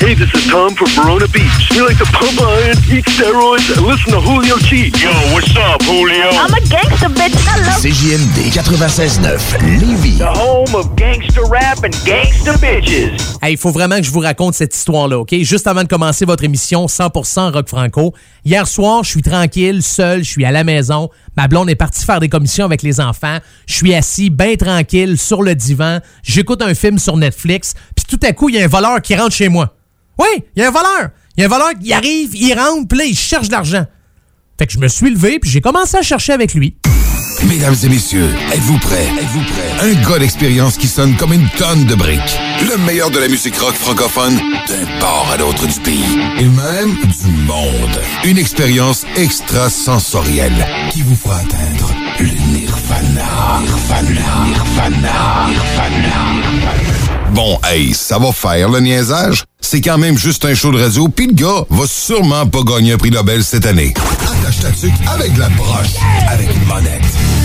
Hey, this is Tom from Verona Beach. We like to pump iron, eat steroids, and listen to Julio G. Yo, what's up, Julio? I'm a gangster bitch. I love CJMD 96.9 Lévis. The home of gangster rap and gangster bitches. Il faut vraiment que je vous raconte cette histoire-là, OK? Juste avant de commencer votre émission 100% Rock Franco. Hier soir, je suis tranquille, seul, je suis à la maison. Ma blonde est partie faire des commissions avec les enfants. Je suis assis, bien tranquille, sur le divan. J'écoute un film sur Netflix. Puis tout à coup, il y a un voleur qui rentre chez moi. Oui, il y a un voleur. Il y a un voleur qui arrive, il rentre, puis là, il cherche de l'argent. Fait que je me suis levé, puis j'ai commencé à chercher avec lui. Mesdames et messieurs, êtes-vous prêts? Êtes-vous prêts? Un gars d'expérience qui sonne comme une tonne de briques. Le meilleur de la musique rock francophone d'un port à l'autre du pays. Et même du monde. Une expérience extrasensorielle qui vous fera atteindre le nirvana. Nirvana. Nirvana. Nirvana. Bon, hey, ça va faire le niaisage. C'est quand même juste un show de radio, pis le gars va sûrement pas gagner un prix Nobel cette année. Attache ta avec la broche, avec une monette.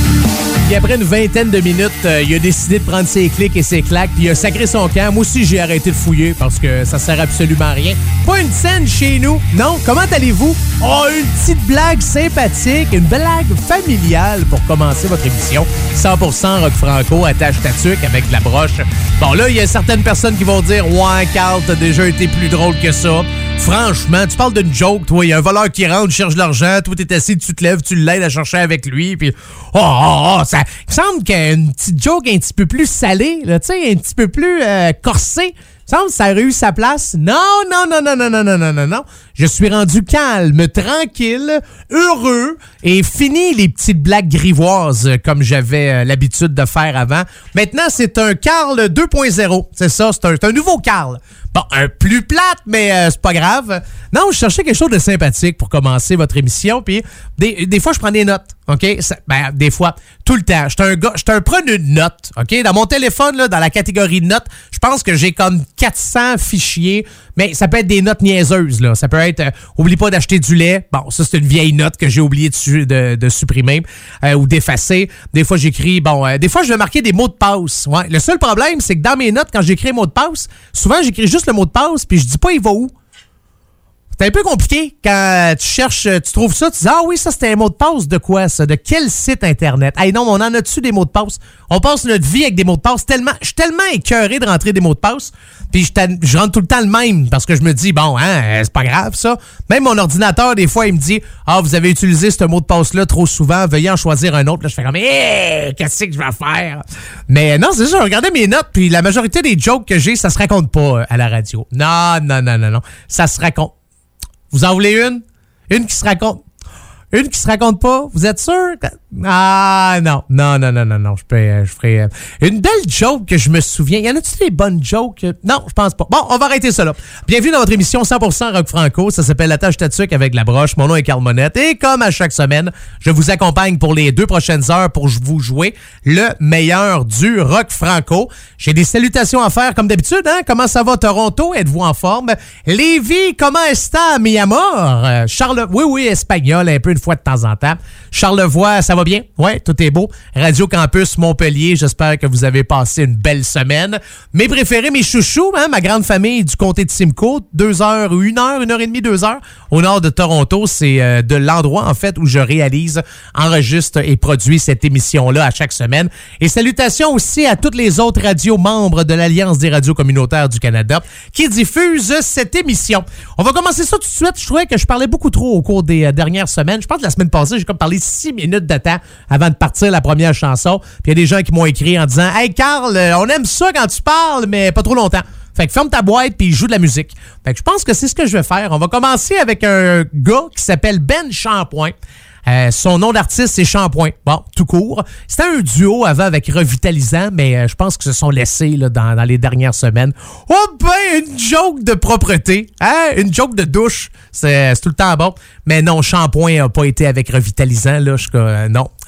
Puis après une vingtaine de minutes, euh, il a décidé de prendre ses clics et ses claques, puis il a sacré son camp. Moi aussi, j'ai arrêté de fouiller parce que ça sert absolument à rien. Pas une scène chez nous. Non, comment allez-vous? Oh, une petite blague sympathique, une blague familiale pour commencer votre émission. 100% rock franco, attache ta tuque avec de la broche. Bon, là, il y a certaines personnes qui vont dire « Ouais, Carl, t'as déjà été plus drôle que ça. » Franchement, tu parles d'une joke, toi. Il y a un voleur qui rentre, cherche l'argent, toi, t'es assis, tu te lèves, tu l'aides à chercher avec lui, puis oh, oh, oh, il me semble qu'une petite joke un petit peu plus salée, là, tu sais, un petit peu plus euh, corsée. Il semble que ça a eu sa place. Non, non, non, non, non, non, non, non, non, non. Je suis rendu calme, tranquille, heureux et fini les petites blagues grivoises euh, comme j'avais euh, l'habitude de faire avant. Maintenant, c'est un Carl 2.0. C'est ça, c'est un, nouveau Carl. Bon, un plus plate, mais euh, c'est pas grave. Non, je cherchais quelque chose de sympathique pour commencer votre émission. Puis des, fois, je prends des notes. OK? Ben, des fois, tout le temps. J'étais un gars, un preneur de notes. OK? Dans mon téléphone, là, dans la catégorie notes, je pense que j'ai comme 400 fichiers. Mais ça peut être des notes niaiseuses, là. Ça peut être, euh, oublie pas d'acheter du lait. Bon, ça, c'est une vieille note que j'ai oublié de, de- supprimer euh, ou d'effacer. Des fois, j'écris, bon, euh, des fois, je vais marquer des mots de passe. Ouais. Le seul problème, c'est que dans mes notes, quand j'écris mot de passe, souvent, j'écris juste le mot de passe, puis je dis pas il va où. C'est un peu compliqué quand tu cherches, tu trouves ça, tu dis Ah oui, ça c'était un mot de passe de quoi ça? De quel site internet? Hey non, on en a dessus des mots de passe? On passe notre vie avec des mots de passe. Tellement, je suis tellement écœuré de rentrer des mots de passe. Puis je, je rentre tout le temps le même parce que je me dis Bon, hein, euh, c'est pas grave ça. Même mon ordinateur, des fois, il me dit Ah, vous avez utilisé ce mot de passe-là trop souvent, veuillez en choisir un autre. Là, je fais comme Hé, qu'est-ce que je vais faire? Mais non, c'est ça, je regardais mes notes, puis la majorité des jokes que j'ai, ça se raconte pas euh, à la radio. Non, non, non, non, non. Ça se raconte. Vous en voulez une? Une qui se raconte. Une qui se raconte pas? Vous êtes sûr? Ah, non. Non, non, non, non, non. Je, peux, ferai euh, une belle joke que je me souviens. Y en a-tu des bonnes jokes? Non, je pense pas. Bon, on va arrêter là. Bienvenue dans votre émission 100% Rock Franco. Ça s'appelle La tâche tatuque avec la broche. Mon nom est Carl Monette. Et comme à chaque semaine, je vous accompagne pour les deux prochaines heures pour vous jouer le meilleur du rock franco. J'ai des salutations à faire comme d'habitude. Hein? Comment ça va Toronto? Êtes-vous en forme? Lévi, comment está mi amor? Euh, Charles, oui, oui, espagnol, un peu une de temps en temps. Charlevoix, ça va bien? Ouais, tout est beau. Radio Campus Montpellier, j'espère que vous avez passé une belle semaine. Mes préférés, mes chouchous, hein, ma grande famille du comté de Simcoe, deux heures, une heure, une heure et demie, deux heures, au nord de Toronto. C'est euh, de l'endroit, en fait, où je réalise, enregistre et produis cette émission-là à chaque semaine. Et salutations aussi à toutes les autres radios membres de l'Alliance des radios communautaires du Canada qui diffusent cette émission. On va commencer ça tout de suite. Je trouvais que je parlais beaucoup trop au cours des euh, dernières semaines. La semaine passée, j'ai comme parlé six minutes de temps avant de partir la première chanson. Puis il y a des gens qui m'ont écrit en disant Hey Carl, euh, on aime ça quand tu parles, mais pas trop longtemps. Fait que ferme ta boîte puis joue de la musique. Fait que je pense que c'est ce que je vais faire. On va commencer avec un gars qui s'appelle Ben Shampoing. Euh, son nom d'artiste, c'est Shampoing. Bon, tout court. C'était un duo avant avec Revitalisant, mais euh, je pense qu'ils se sont laissés là, dans, les dernières semaines. Oh ben, une joke de propreté. Hein? Une joke de douche. C'est tout le temps bon. Mais non, Shampoing n'a pas été avec Revitalisant. Là, je euh, non.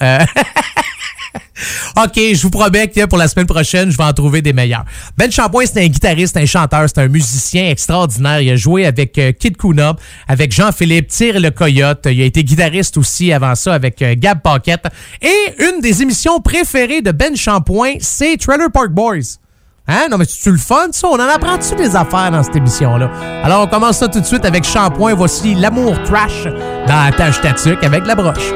OK, je vous promets que pour la semaine prochaine, je vais en trouver des meilleurs. Ben Champoint, c'est un guitariste, un chanteur, c'est un musicien extraordinaire. Il a joué avec euh, Kid Kuna, avec Jean-Philippe Tire le Coyote. Il a été guitariste aussi avant ça avec euh, Gab Paquette. Et une des émissions préférées de Ben Champoint, c'est Trailer Park Boys. Hein? Non, mais tu le fun, ça? On en apprend-tu des affaires dans cette émission-là? Alors, on commence ça tout de suite avec Shampoing. Voici l'amour trash dans la tâche tatuque avec la broche.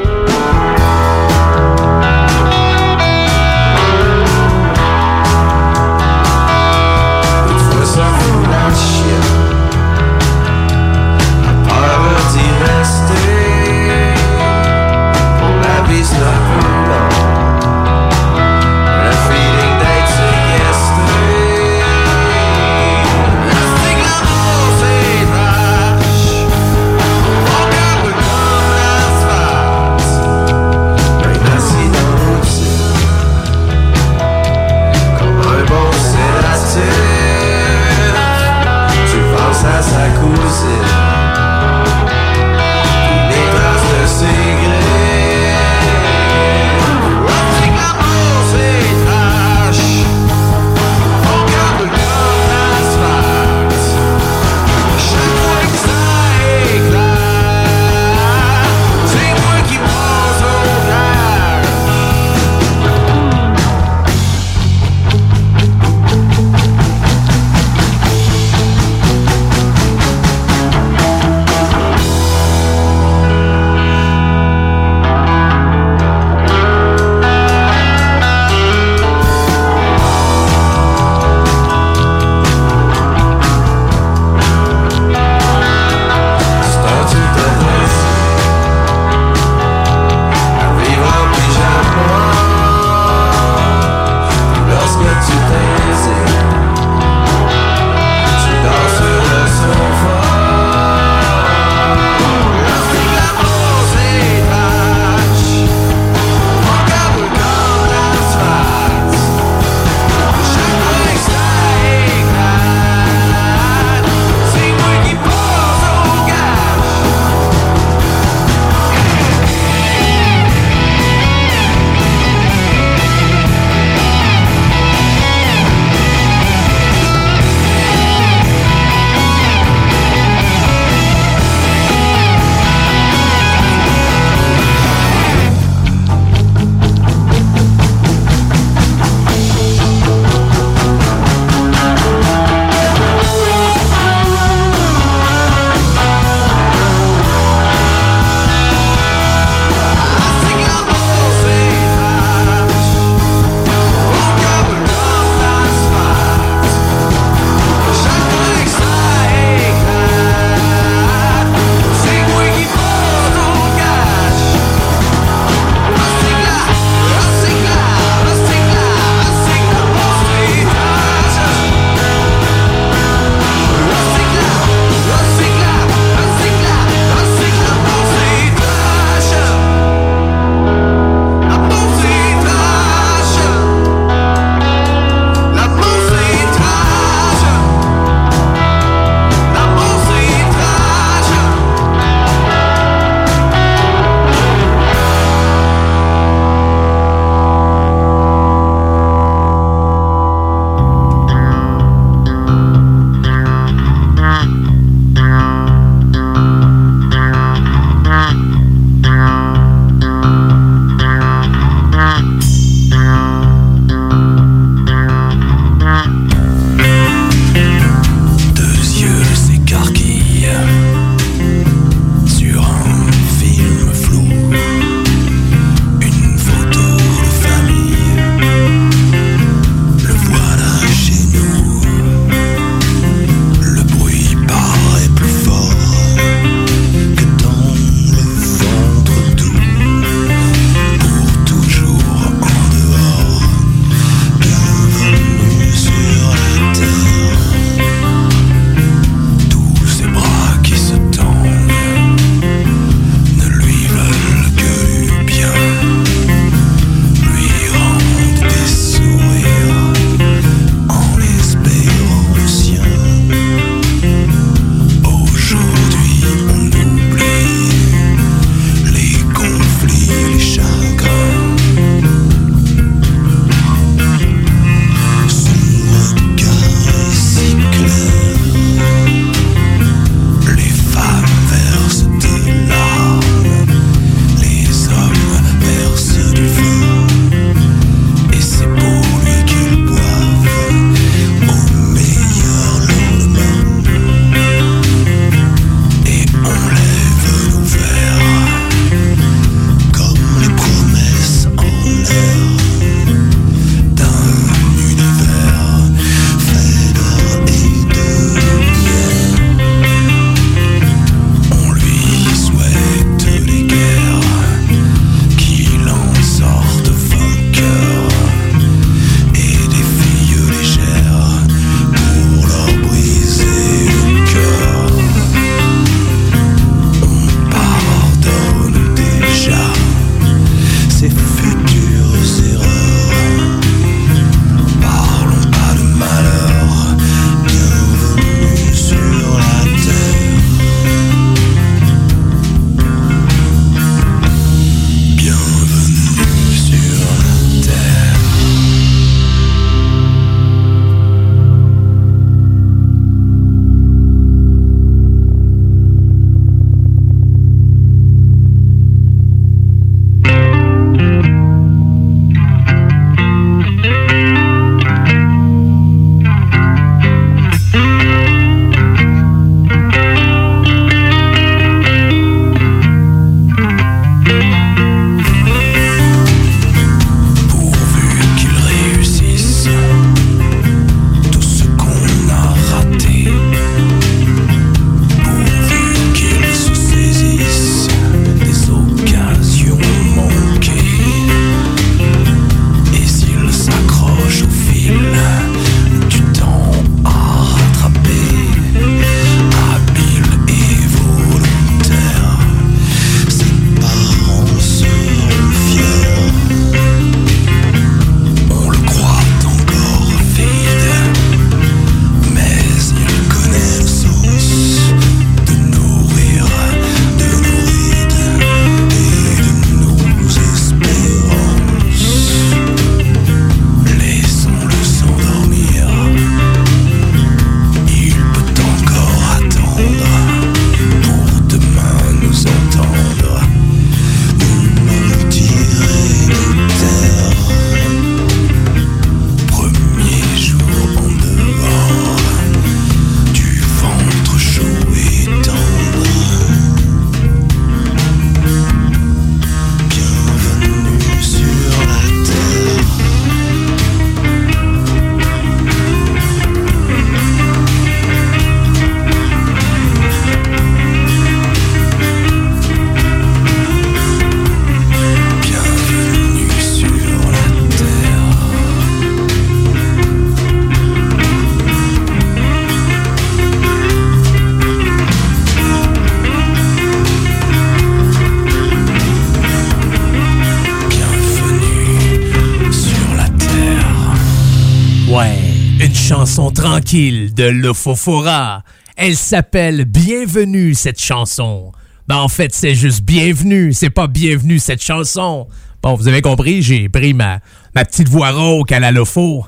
De Lofofora. Elle s'appelle Bienvenue cette chanson. Ben en fait, c'est juste Bienvenue, c'est pas Bienvenue cette chanson. Bon, vous avez compris, j'ai pris ma, ma petite voix rauque à la Lofo.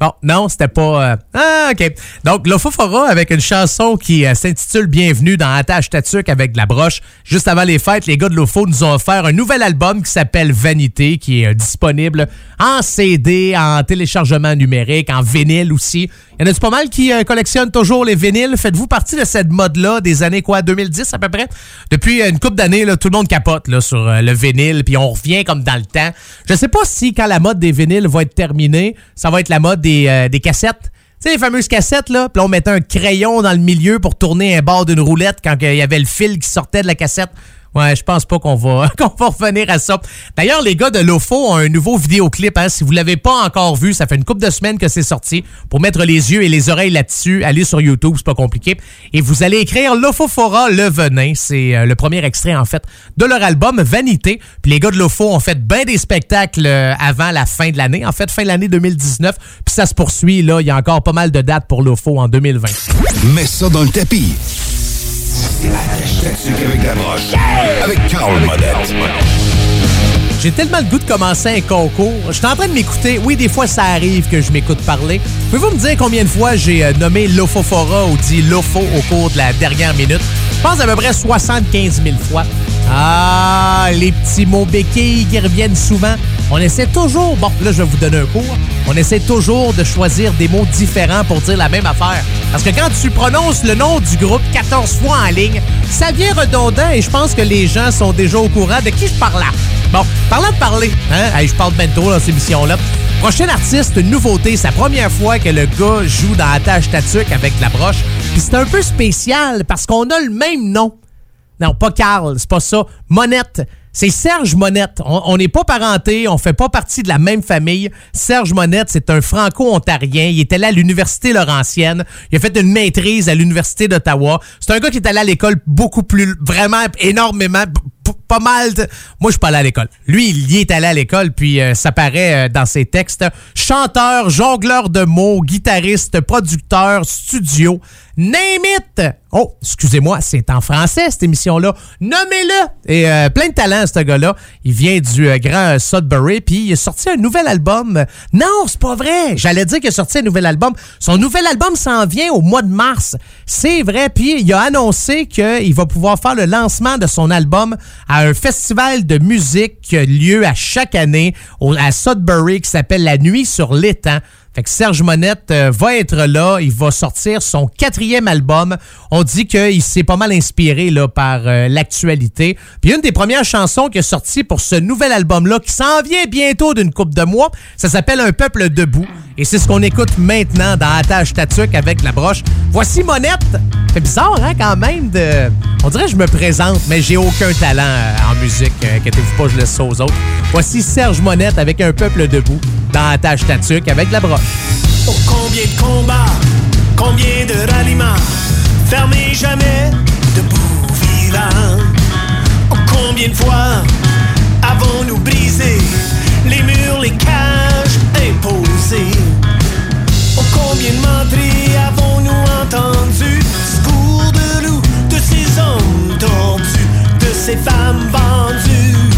Bon, non, c'était pas. Euh, Ah, OK. Donc, Lofofora avec une chanson qui euh, s'intitule Bienvenue dans Attache Tatuc avec de la broche. Juste avant les fêtes, les gars de Lofo nous ont offert un nouvel album qui s'appelle Vanité, qui est euh, disponible en CD, en téléchargement numérique, en vinyle aussi. Il y en a pas mal qui euh, collectionnent toujours les vinyles? Faites-vous partie de cette mode-là des années quoi, 2010 à peu près? Depuis une couple d'années, tout le monde capote là, sur euh, le vinyle, puis on revient comme dans le temps. Je sais pas si quand la mode des vinyles va être terminée, ça va être la mode des, euh, des cassettes. Tu sais, les fameuses cassettes, là, puis on mettait un crayon dans le milieu pour tourner un bord d'une roulette quand il y avait le fil qui sortait de la cassette. Ouais, je pense pas qu'on va, qu'on va revenir à ça. D'ailleurs, les gars de Lofo ont un nouveau vidéoclip. Hein. Si vous l'avez pas encore vu, ça fait une couple de semaines que c'est sorti. Pour mettre les yeux et les oreilles là-dessus, allez sur YouTube, c'est pas compliqué. Et vous allez écrire Lofofora Le Venin. C'est euh, le premier extrait, en fait, de leur album Vanité. Puis les gars de Lofo ont fait bien des spectacles euh, avant la fin de l'année. En fait, fin de l'année 2019. Puis ça se poursuit, là. Il y a encore pas mal de dates pour Lofo en 2020. Mets ça dans le tapis. J'ai tellement le goût de commencer un concours. Je suis en train de m'écouter. Oui, des fois, ça arrive que je m'écoute parler. Pouvez-vous me dire combien de fois j'ai euh, nommé Lofofora ou dit Lofo au cours de la dernière minute? Je pense à peu près 75 000 fois. Ah, les petits mots béquilles qui reviennent souvent. On essaie toujours, bon, là, je vais vous donner un cours. On essaie toujours de choisir des mots différents pour dire la même affaire. Parce que quand tu prononces le nom du groupe 14 fois en ligne, ça devient redondant et je pense que les gens sont déjà au courant de qui je parle là. Bon, parlant de parler, hein, hey, je parle bientôt dans cette émission-là. Prochain artiste, une nouveauté, c'est la première fois que le gars joue dans la tâche tatuc avec la broche. Puis c'est un peu spécial parce qu'on a le même nom. Non, pas Carl, c'est pas ça. Monette. C'est Serge Monette. On n'est pas parenté, on fait pas partie de la même famille. Serge Monette, c'est un franco-ontarien. Il était là à l'Université Laurentienne. Il a fait une maîtrise à l'Université d'Ottawa. C'est un gars qui est allé à l'école beaucoup plus, vraiment énormément, pas mal. de- Moi, je suis pas allé à l'école. Lui, il y est allé à l'école, puis euh, ça paraît euh, dans ses textes. Chanteur, jongleur de mots, guitariste, producteur, studio, name it! Oh, excusez-moi, c'est en français, cette émission-là. Nommez-le! Et euh, plein de talent, ce gars-là. Il vient du euh, grand Sudbury, puis il a sorti un nouvel album. Non, c'est pas vrai! J'allais dire qu'il a sorti un nouvel album. Son nouvel album s'en vient au mois de mars. C'est vrai, puis il a annoncé qu'il va pouvoir faire le lancement de son album à un festival de musique qui a lieu à chaque année à Sudbury qui s'appelle La Nuit sur l'étang. Fait que Serge Monette euh, va être là. Il va sortir son quatrième album. On dit qu'il s'est pas mal inspiré là, par euh, l'actualité. Puis une des premières chansons qui est sortie pour ce nouvel album-là, qui s'en vient bientôt d'une coupe de mois, ça s'appelle Un peuple debout. Et c'est ce qu'on écoute maintenant dans Attache Tatuc avec la broche. Voici Monette. C'est bizarre, hein, quand même. De... On dirait que je me présente, mais j'ai aucun talent euh, en musique. Euh, Inquiétez-vous pas, je laisse ça aux autres. Voici Serge Monette avec Un peuple debout dans Attache Tatuc avec la broche. Oh, combien de combats, combien de ralliements, fermés jamais, debout vivant. Oh, combien de fois avons-nous brisé les murs, les imposées? Combien de menteries avons-nous entendu? Discours de loup, de ces hommes tordus, de ces femmes vendues.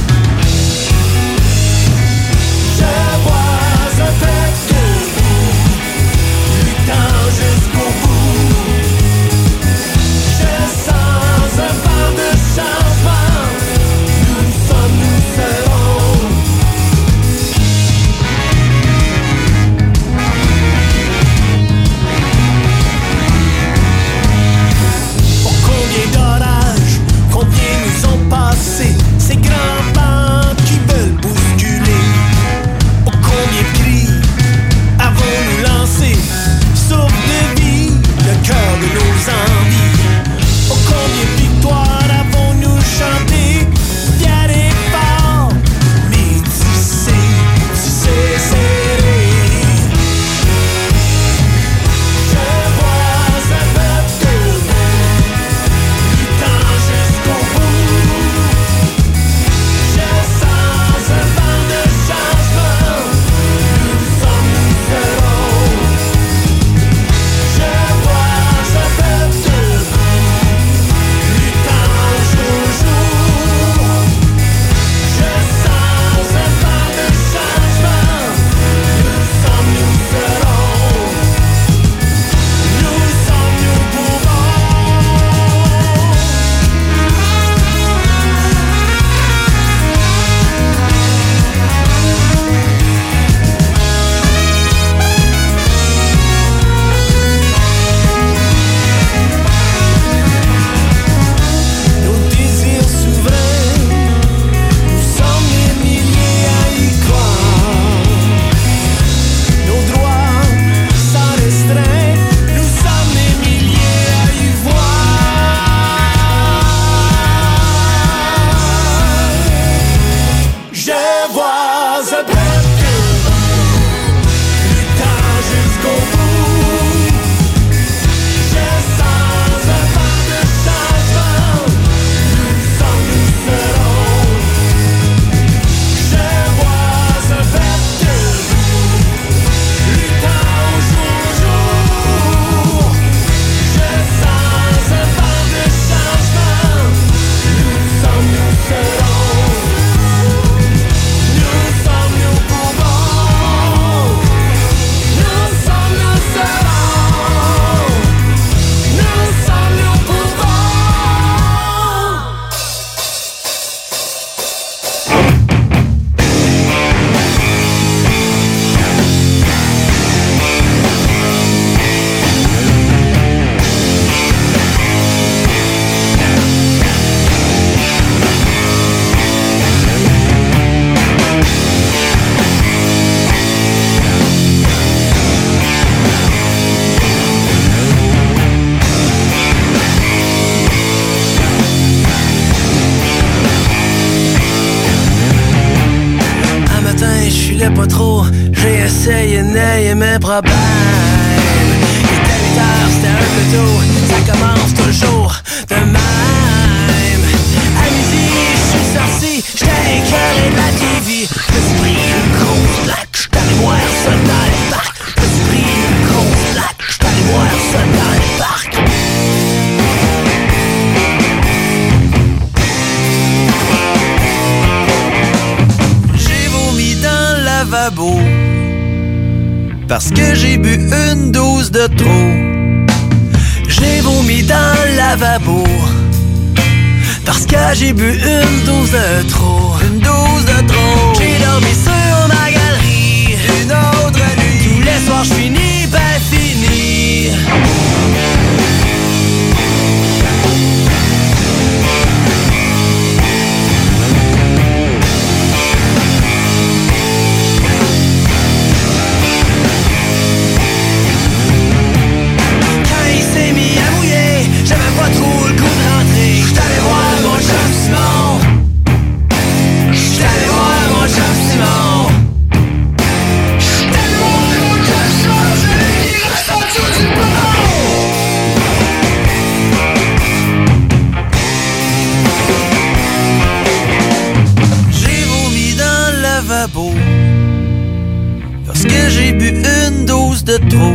Parce que j'ai bu une dose de trop.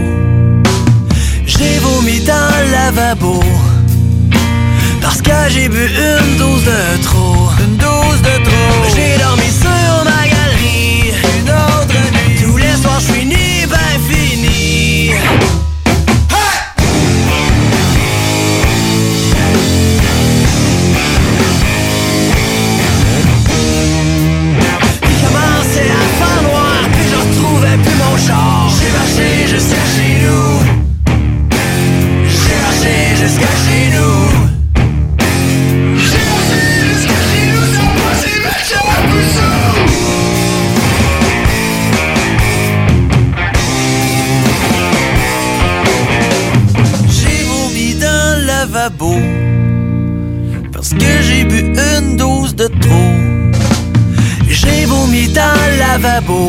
J'ai vomi dans le lavabo. Parce que j'ai bu une dose de trop. Une dose de trop. J'ai dormi sur lavabo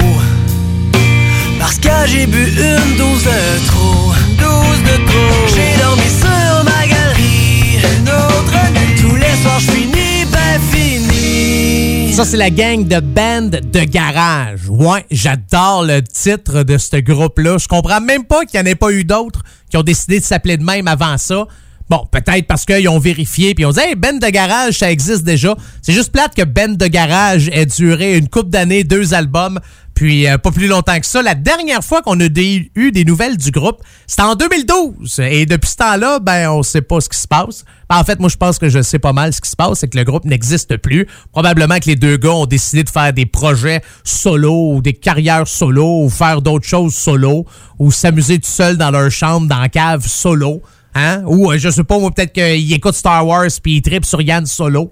parce que j'ai bu une dose de trop. Une dose de trop. J'ai dormi sur ma galerie. Une autre nuit. Tous les soirs, je finis, ben fini. Ça, c'est la gang de band de garage. Ouais, j'adore le titre de ce groupe-là. Je comprends même pas qu'il n'y en ait pas eu d'autres qui ont décidé de s'appeler de même avant ça. Bon, peut-être parce qu'ils ont vérifié puis ils ont dit band de garage, ça existe déjà. C'est juste plate que band de garage ait duré une couple d'années, deux albums, puis euh, pas plus longtemps que ça. La dernière fois qu'on a eu des nouvelles du groupe, c'était en 2012. Et depuis ce temps-là, ben, on sait pas ce qui se passe. Ben, en fait, moi, je pense que je sais pas mal ce qui se passe, c'est que le groupe n'existe plus. Probablement que les deux gars ont décidé de faire des projets solo ou des carrières solo ou faire d'autres choses solo ou s'amuser tout seul dans leur chambre, dans la cave solo. Hein? Ou, euh, je sais pas, peut-être qu'ils écoutent Star Wars puis ils trippent sur Yann solo.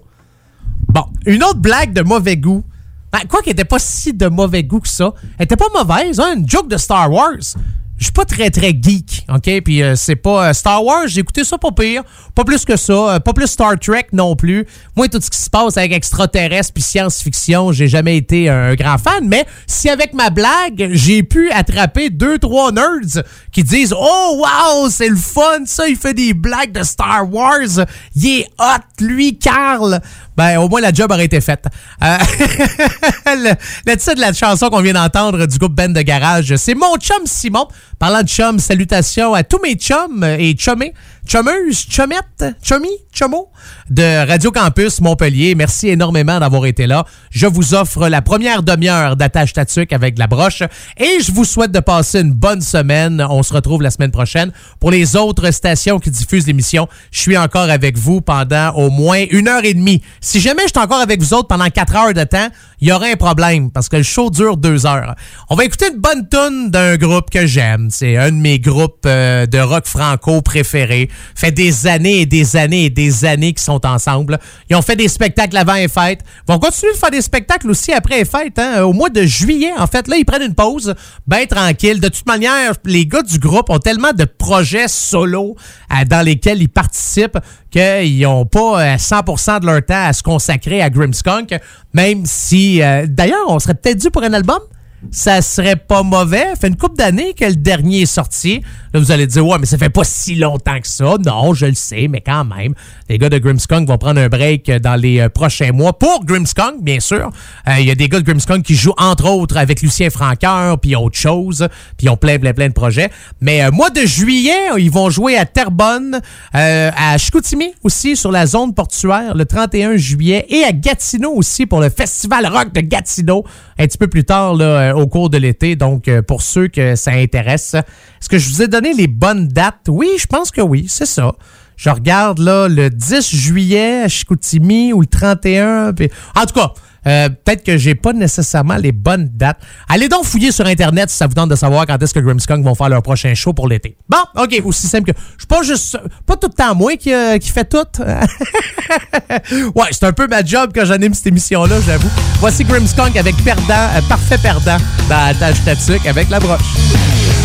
Bon, une autre blague de mauvais goût. Ben, quoi qu'elle était pas si de mauvais goût que ça. Elle était pas mauvaise, hein? Une joke de Star Wars. Je suis pas très très geek, OK? Puis euh, c'est pas euh, Star Wars, j'ai écouté ça pas pire, pas plus que ça, euh, pas plus Star Trek non plus. Moi tout ce qui se passe avec extraterrestres puis science-fiction, j'ai jamais été un grand fan, mais si avec ma blague, j'ai pu attraper deux trois nerds qui disent "Oh wow, c'est le fun ça, il fait des blagues de Star Wars, il est hot lui Carl." Ben au moins la job aurait été faite. Euh, le, titre de la chanson qu'on vient d'entendre du groupe Ben de Garage, c'est Mon chum Simon. Parlant de chum, salutations à tous mes chums et chummés, chummeuses, chummettes, chummy, chummo de Radio Campus Montpellier. Merci énormément d'avoir été là. Je vous offre la première demi-heure d'attache tatuc avec la broche et je vous souhaite de passer une bonne semaine. On se retrouve la semaine prochaine pour les autres stations qui diffusent l'émission. Je suis encore avec vous pendant au moins une heure et demie. Si jamais je suis encore avec vous autres pendant quatre heures de temps, il y aura un problème parce que le show dure deux heures. On va écouter une bonne tune d'un groupe que j'aime. C'est un de mes groupes euh, de rock franco préférés. Fait des années et des années et des années qu'ils sont ensemble. Ils ont fait des spectacles avant les fêtes. Ils vont continuer de faire des spectacles aussi après les fêtes. hein. Au mois de juillet, en fait, là, ils prennent une pause bien tranquille. De toute manière, les gars du groupe ont tellement de projets solo euh, dans lesquels ils participent qu'ils n'ont pas euh, 100% de leur temps à se consacrer à Grimmskunk, même si... euh, D'ailleurs, on serait peut-être dû pour un album? Ça serait pas mauvais. Ça fait une couple d'années que le dernier est sorti. Là, vous allez dire, ouais, mais ça fait pas si longtemps que ça. Non, je le sais, mais quand même. Les gars de Grimmskunk vont prendre un break dans les euh, prochains mois pour Grimmskunk, bien sûr. Euh, Il y a des gars de Grimmskunk qui jouent, entre autres, avec Lucien Franqueur, puis autre chose. Puis ils ont plein, plein, plein de projets. Mais euh, mois de juillet, ils vont jouer à Terrebonne, à Chicoutimi aussi, sur la zone portuaire, le 31 juillet, et à Gatineau aussi pour le Festival Rock de Gatineau, un petit peu plus tard là, euh, au cours de l'été. Donc, euh, pour ceux que ça intéresse, est-ce que je vous ai donné les bonnes dates? Oui, je pense que oui, c'est ça. Je regarde là le 10 juillet à Chicoutimi ou le 31. puis- En tout cas, euh, peut-être que j'ai pas nécessairement les bonnes dates. Allez donc fouiller sur Internet si ça vous tente de savoir quand est-ce que Grimmskunk vont faire leur prochain show pour l'été. Bon, OK, aussi simple que... Je suis pas juste... Pas tout le temps moi qui, euh, fait tout. ouais, c'est un peu ma job quand j'anime cette émission-là, j'avoue. Voici Grimmskunk avec Perdant, euh, Parfait Perdant dans tâche statique avec la broche.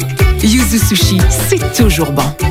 Yuzu Sushi, c'est toujours bon.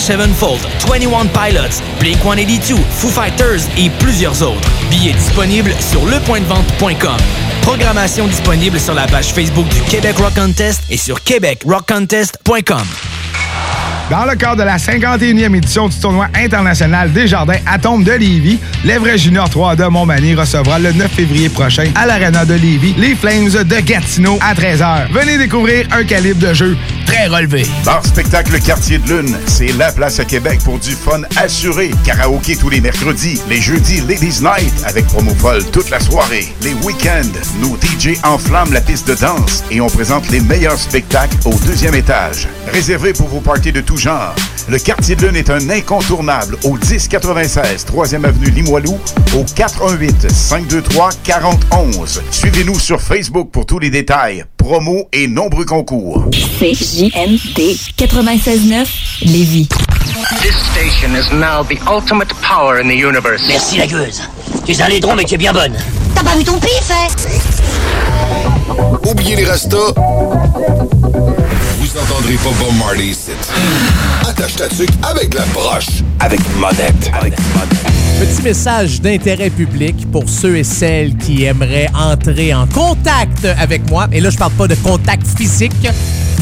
Sevenfold, 21 Pilots, Blink-182, Foo Fighters et plusieurs autres. Billets disponibles sur lepointdevente.com. Programmation disponible sur la page Facebook du Québec Rock Contest et sur québecrockcontest.com. Dans le cadre de la 51e édition du tournoi international des jardins Atomes de Lévis, l'Everest Junior 3 de Montmagny recevra le 9 février prochain à l'Arena de Lévis les Flames de Gatineau à 13h. Venez découvrir un calibre de jeu très relevé. Bar spectacle Quartier de Lune, c'est la place à Québec pour du fun assuré. Karaoké tous les mercredis, les jeudis Ladies Night avec promo folle toute la soirée. Les week-ends, nos DJ enflamment la piste de danse et on présente les meilleurs spectacles au deuxième étage. Réservé pour vos parties de tout genre. Le Quartier de Lune est un incontournable au 1096 3e avenue Limoilou au 418 523 4011. Suivez-nous sur Facebook pour tous les détails, promos et nombreux concours. CJMD 96.9 Lévis. This station is now the ultimate power in the universe. Merci la gueuse. Tu es un laidron mais tu es bien bonne. T'as pas vu ton pif, hein? Oubliez les restos. Vous entendrez pas Bob Marley ici. Attache ta tuque avec la broche. Avec monette. Avec Petit message d'intérêt public pour ceux et celles qui aimeraient entrer en contact avec moi. Et là, je parle pas de contact physique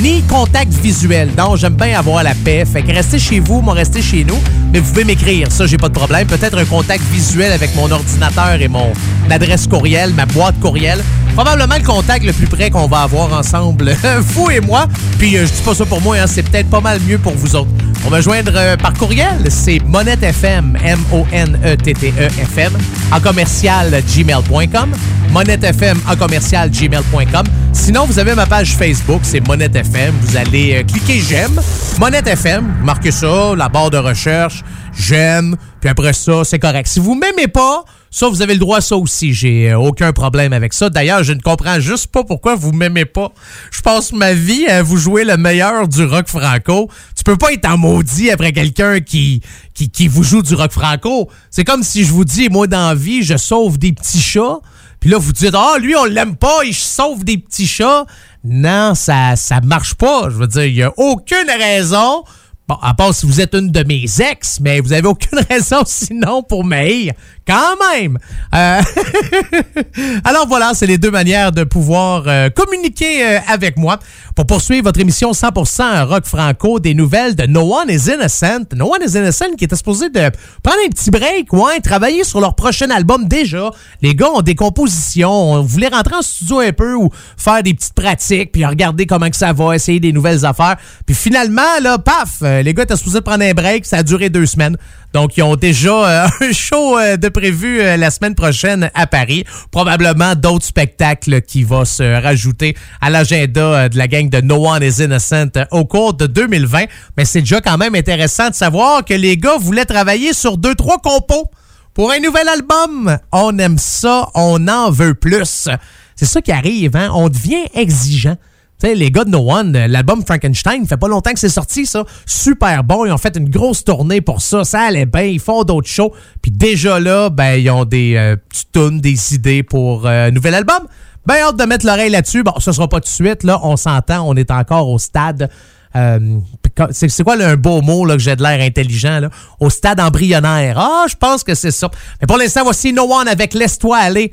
ni contact visuel. Donc, j'aime bien avoir la paix. Fait que restez chez vous, moi, restez chez nous. Mais vous pouvez m'écrire, ça, j'ai pas de problème. Peut-être un contact visuel avec mon ordinateur et mon adresse courriel, ma boîte courriel. Probablement le contact le plus près qu'on va avoir ensemble, vous et moi. Puis, euh, je dis pas ça pour moi, hein, c'est peut-être pas mal mieux pour vous autres. On va joindre euh, par courriel, c'est monettefm, M-O-N-E-T-T-E-F-M, en commercial gmail.com, monettefm en commercial gmail.com. Sinon, vous avez ma page Facebook, c'est Monette FM. Vous allez euh, cliquer j'aime, Monette FM, marquez ça, la barre de recherche, j'aime, puis après ça, c'est correct. Si vous m'aimez pas, ça, vous avez le droit à ça aussi. J'ai euh, aucun problème avec ça. D'ailleurs, je ne comprends juste pas pourquoi vous m'aimez pas. Je passe ma vie à vous jouer le meilleur du rock franco. Tu peux pas être en maudit après quelqu'un qui, qui, qui vous joue du rock franco. C'est comme si je vous dis, moi, dans la vie, je sauve des petits chats. Puis là, vous dites, ah, lui, on l'aime pas, il sauve des petits chats. Non, ça, ça marche pas. Je veux dire, il y a aucune raison. Bon, à part si vous êtes une de mes ex, mais vous avez aucune raison sinon pour m'haïr. Quand même! Euh, Alors voilà, c'est les deux manières de pouvoir euh, communiquer euh, avec moi pour poursuivre votre émission 100% rock franco des nouvelles de No One is Innocent. No One is Innocent qui était supposé de prendre un petit break, ouais, travailler sur leur prochain album déjà. Les gars ont des compositions, on voulait rentrer en studio un peu ou faire des petites pratiques, puis regarder comment que ça va, essayer des nouvelles affaires. Puis finalement, là, paf, les gars étaient supposés prendre un break, ça a duré deux semaines. Donc, ils ont déjà un show de prévu la semaine prochaine à Paris. Probablement d'autres spectacles qui vont se rajouter à l'agenda de la gang de No One is Innocent au cours de 2020. Mais c'est déjà quand même intéressant de savoir que les gars voulaient travailler sur deux, trois compos pour un nouvel album. On aime ça, on en veut plus. C'est ça qui arrive, hein? On devient exigeant. T'sais, les gars de No One, l'album Frankenstein, fait pas longtemps que c'est sorti, ça. Super bon. Ils ont fait une grosse tournée pour ça. Ça allait bien. Ils font d'autres shows. Puis déjà là, ben, ils ont des euh, petites des idées pour euh, un nouvel album. Ben, hâte de mettre l'oreille là-dessus. Bon, ce sera pas tout de suite. Là, on s'entend. On est encore au stade. Euh, c'est quoi un beau mot là, que j'ai de l'air intelligent? Là? Au stade embryonnaire. Ah, je pense que c'est ça. Mais pour l'instant, voici No One avec Laisse-toi aller.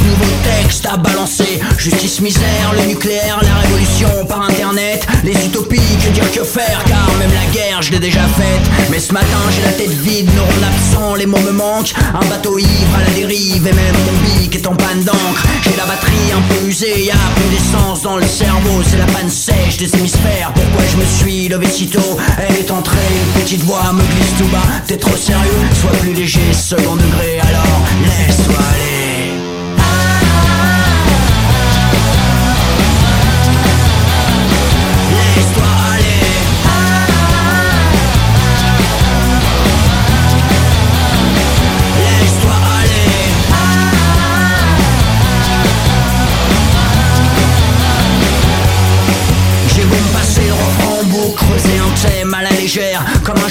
balancer. Justice, misère, le nucléaire, la révolution par internet, les utopies, que dire que faire, car Moi-même la guerre, je l'ai déjà faite. Mais ce matin, j'ai la tête vide, neurones absents, les mots me manquent. Un bateau ivre à la dérive, et même mon bic est en panne d'encre. J'ai la batterie un peu usée, y'a plus d'essence dans le cerveau. C'est la panne sèche des hémisphères. Pourquoi je me suis levé si tôt? Elle est entrée, une petite voix me glisse tout bas. T'es trop sérieux, sois plus léger, second degré, alors laisse-toi aller.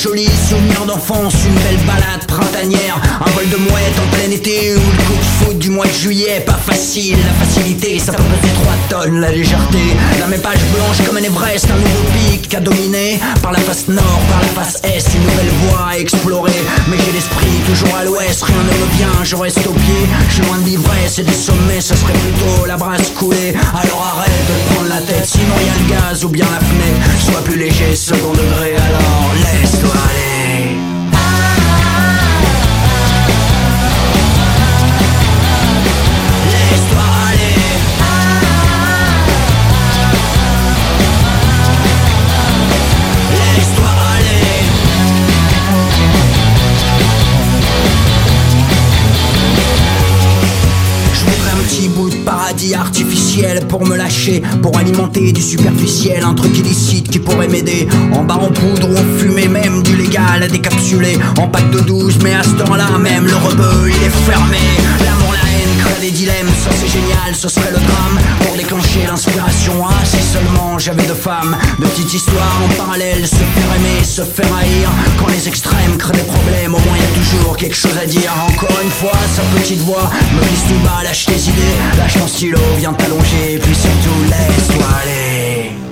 Joli souvenir une belle balade printanière. Un vol de mouette en plein été ou le coup de foot du mois de juillet. Pas facile, la facilité, ça peut peser 3 tonnes La légèreté, la même page blanche comme un Everest Un nouveau pic à dominer. Par la face nord, par la face est, une nouvelle voie à explorer. Mais j'ai l'esprit toujours à l'ouest, rien ne me vient, je reste au pied. Je suis loin de l'ivresse et des sommets, ça serait plutôt la brasse coulée. Alors arrête de prendre la tête, sinon y a le gaz ou bien la fenêtre. Sois plus léger, second degré, alors laisse-toi aller artificiel pour me lâcher, pour alimenter du superficiel, un truc illicite qui pourrait m'aider. En bas en poudre ou en fumée, même du légal à décapsuler. En pack de 12, mais à ce temps-là, même le rebeu il est fermé. L'amour, la haine, crée des dilemmes, ça c'est génial, ce serait le drame. Pour déclencher l'inspiration, ah si seulement j'avais de femmes. De petites histoires en parallèle, se faire aimer, se faire haïr. Quand les extrêmes créent des problèmes, au moins y a toujours quelque chose à dire. Encore une fois, sa petite voix me glisse tout bas, lâche tes idées, lâche ton stylo, viens t'allonger, puis surtout laisse-toi aller.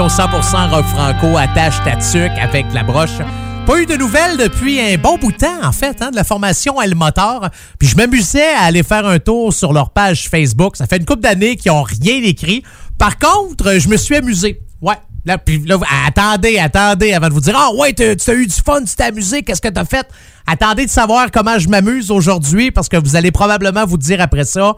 Émission 100% rock franco attache ta avec la broche. Pas eu de nouvelles depuis un bon bout de temps, en fait, hein, de la formation El Motor. Puis je m'amusais à aller faire un tour sur leur page Facebook. Ça fait une couple d'années qu'ils ont rien écrit. Par contre, je me suis amusé. Ouais. Là, puis là, attendez, attendez, avant de vous dire Ah ouais, tu as eu du fun, tu t'es amusé, qu'est-ce que t'as fait? Attendez de savoir comment je m'amuse aujourd'hui parce que vous allez probablement vous dire après ça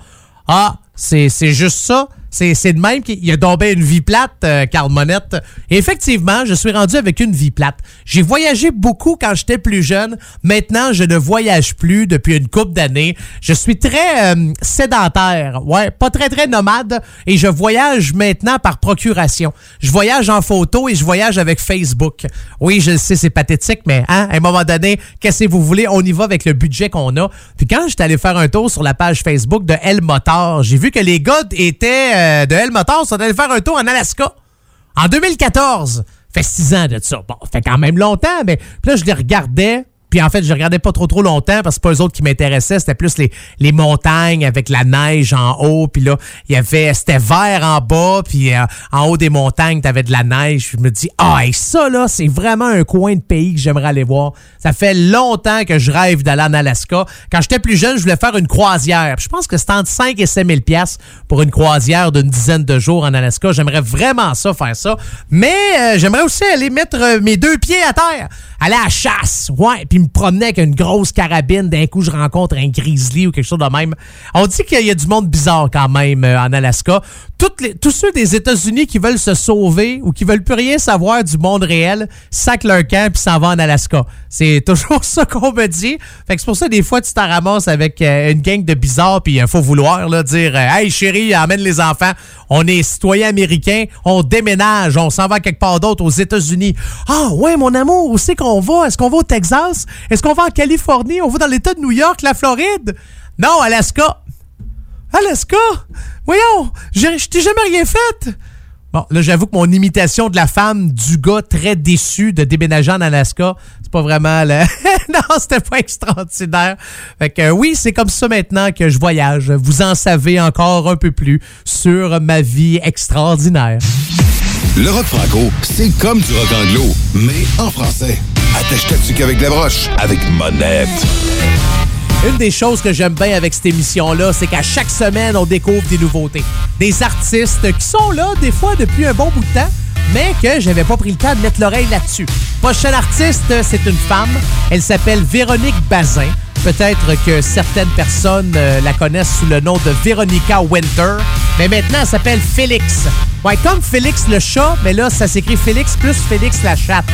Ah, c'est juste ça. C'est de même qu'il a tombé une vie plate, euh, Carl Monette. Et effectivement, je suis rendu avec une vie plate. J'ai voyagé beaucoup quand j'étais plus jeune. Maintenant, je ne voyage plus depuis une couple d'années. Je suis très euh, sédentaire. Ouais, pas très, très nomade. Et je voyage maintenant par procuration. Je voyage en photo et je voyage avec Facebook. Oui, je sais, c'est pathétique, mais hein, à un moment donné, qu'est-ce que vous voulez? On y va avec le budget qu'on a. Puis quand j'étais allé faire un tour sur la page Facebook de El Motor, j'ai vu que les gars étaient euh, de El Motors sont allés faire un tour en Alaska en 2014. Fait six ans de ça. Bon, fait quand même longtemps, mais là, je les regardais. Puis en fait, je regardais pas trop trop longtemps parce que c'est pas eux autres qui m'intéressaient, c'était plus les, les montagnes avec la neige en haut, puis là, il y avait c'était vert en bas, puis euh, en haut des montagnes, t'avais de la neige. Je me dis "Ah, et ça là, c'est vraiment un coin de pays que j'aimerais aller voir." Ça fait longtemps que je rêve d'aller en Alaska. Quand j'étais plus jeune, je voulais faire une croisière. je pense que c'était entre 5 et 7 000 pièces pour une croisière d'une dizaine de jours en Alaska. J'aimerais vraiment ça faire ça, mais euh, j'aimerais aussi aller mettre euh, mes deux pieds à terre, aller à la chasse. Ouais, puis me promener avec une grosse carabine. D'un coup, je rencontre un grizzly ou quelque chose de même. On dit qu'il y a du monde bizarre quand même euh, en Alaska. les, tous ceux des États-Unis qui veulent se sauver ou qui veulent plus rien savoir du monde réel sacent leur camp puis s'en vont en Alaska. C'est toujours ça qu'on me dit. Fait que c'est pour ça des fois tu t'en ramasses avec euh, une gang de bizarres puis il faut vouloir dire euh, Hey chérie, amène les enfants. On est citoyens américains, on déménage, on s'en va quelque part d'autre aux États-Unis. Ah ouais mon amour, où c'est qu'on va? Est-ce qu'on va au Texas? Est-ce qu'on va en Californie? On va dans l'État de New York, la Floride? Non, Alaska. Alaska? Voyons, je t'ai jamais rien fait. Bon, là, j'avoue que mon imitation de la femme du gars très déçu de déménager en Alaska, c'est pas vraiment le... non, c'était pas extraordinaire. Fait que oui, c'est comme ça maintenant que je voyage. Vous en savez encore un peu plus sur ma vie extraordinaire. Le rock franco, c'est comme du rock anglo, mais en français. Attache la broche, avec Monette. Une des choses que j'aime bien avec cette émission-là, c'est qu'à chaque semaine, on découvre des nouveautés. Des artistes qui sont là, des fois, depuis un bon bout de temps, mais que j'avais pas pris le temps de mettre l'oreille là-dessus. Prochaine artiste, c'est une femme. Elle s'appelle Véronique Bazin. Peut-être que certaines personnes euh, la connaissent sous le nom de Veronica Winter, mais maintenant elle s'appelle Félix. Ouais, comme Félix le chat, mais là ça s'écrit Félix plus Félix la chatte.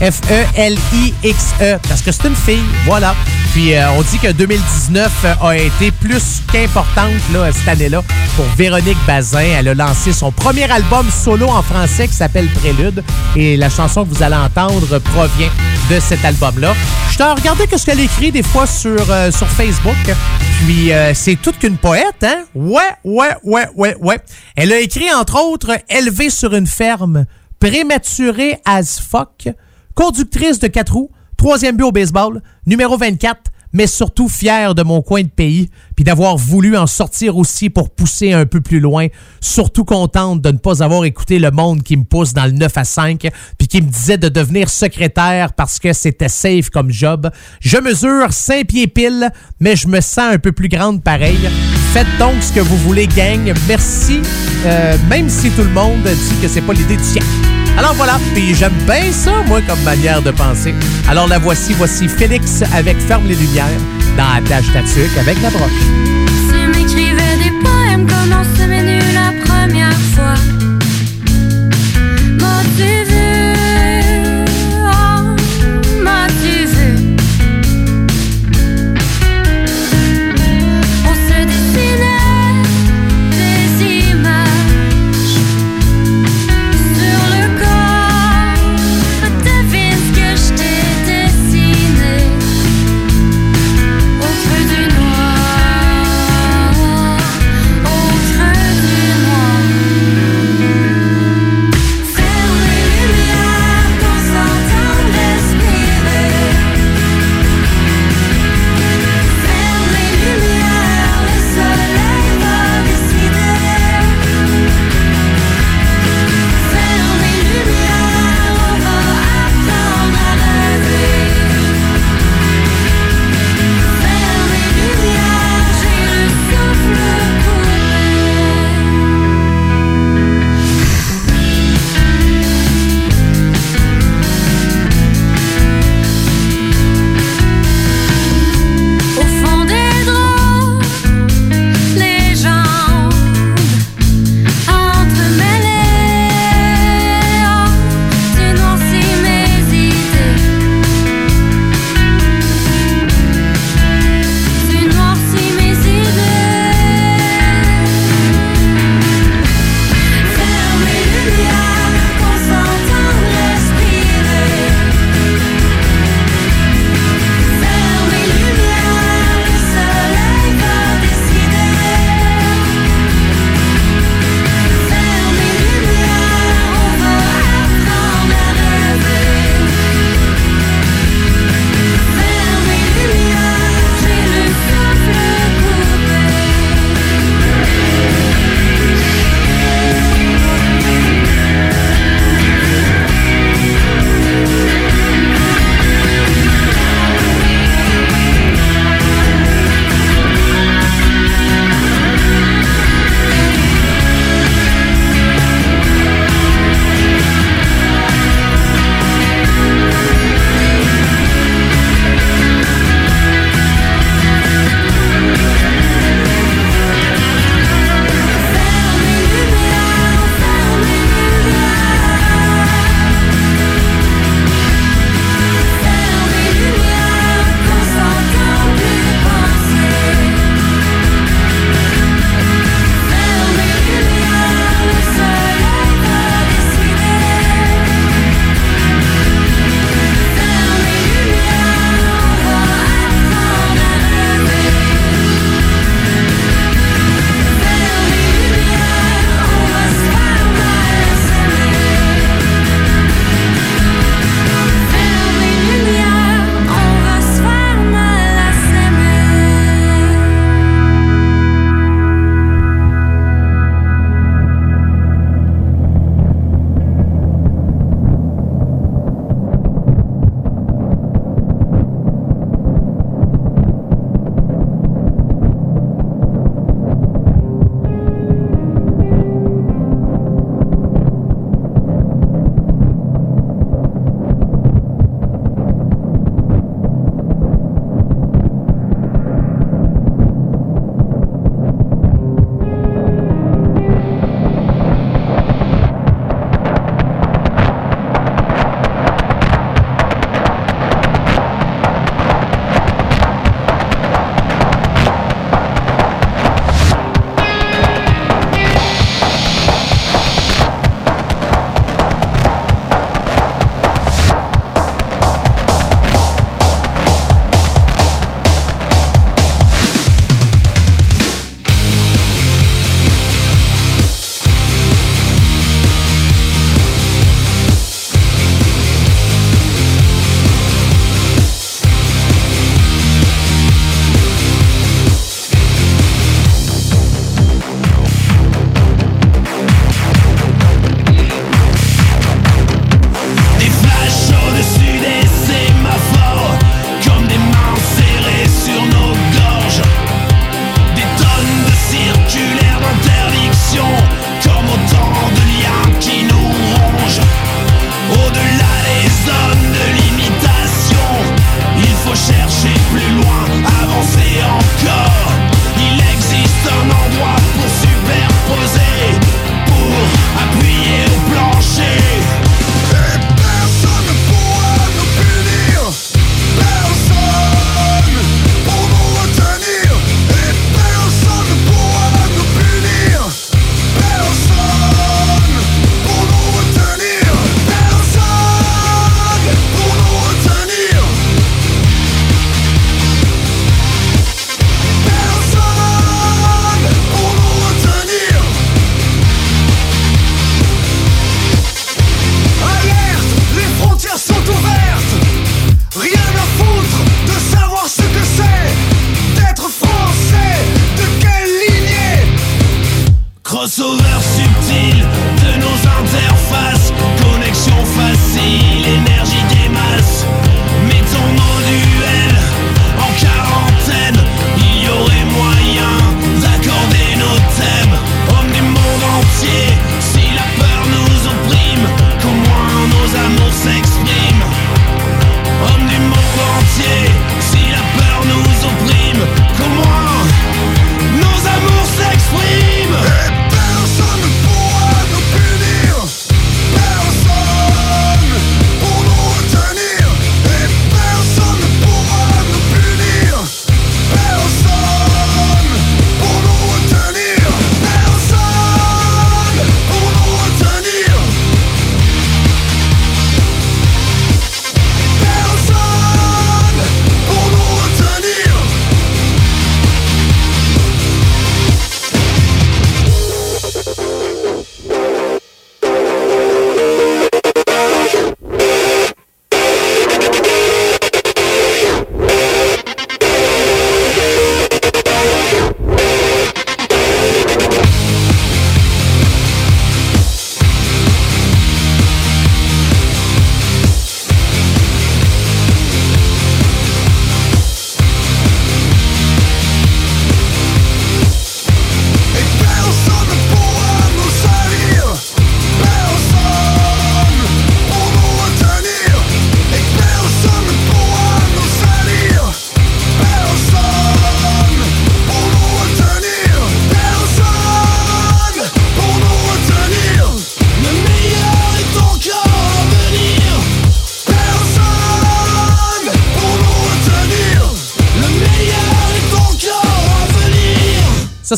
F-E-L-I-X-E, parce que c'est une fille, voilà. Puis euh, on dit que 2019 a été plus qu'importante là, cette année-là pour Véronique Bazin. Elle a lancé son premier album solo en français qui s'appelle Prélude et la chanson que vous allez entendre provient de cet album-là. Je t'ai regardé ce qu'elle écrit des fois sur, euh, sur Facebook. Puis euh, c'est toute qu'une poète, hein? Ouais, ouais, ouais, ouais, ouais. Elle a écrit entre autres Élevée sur une ferme, prématurée as fuck, conductrice de quatre roues, troisième but au baseball, numéro 24, mais surtout fier de mon coin de pays, puis d'avoir voulu en sortir aussi pour pousser un peu plus loin. Surtout contente de ne pas avoir écouté le monde qui me pousse dans le 9 à 5, puis qui me disait de devenir secrétaire parce que c'était safe comme job. Je mesure 5 pieds pile, mais je me sens un peu plus grande pareil. Faites donc ce que vous voulez, gang. Merci, euh, même si tout le monde dit que c'est pas l'idée du siècle. Alors voilà, puis j'aime bien ça, moi, comme manière de penser. Alors la voici, voici Félix avec Ferme les Lumières dans la tâche tatuque avec la broche.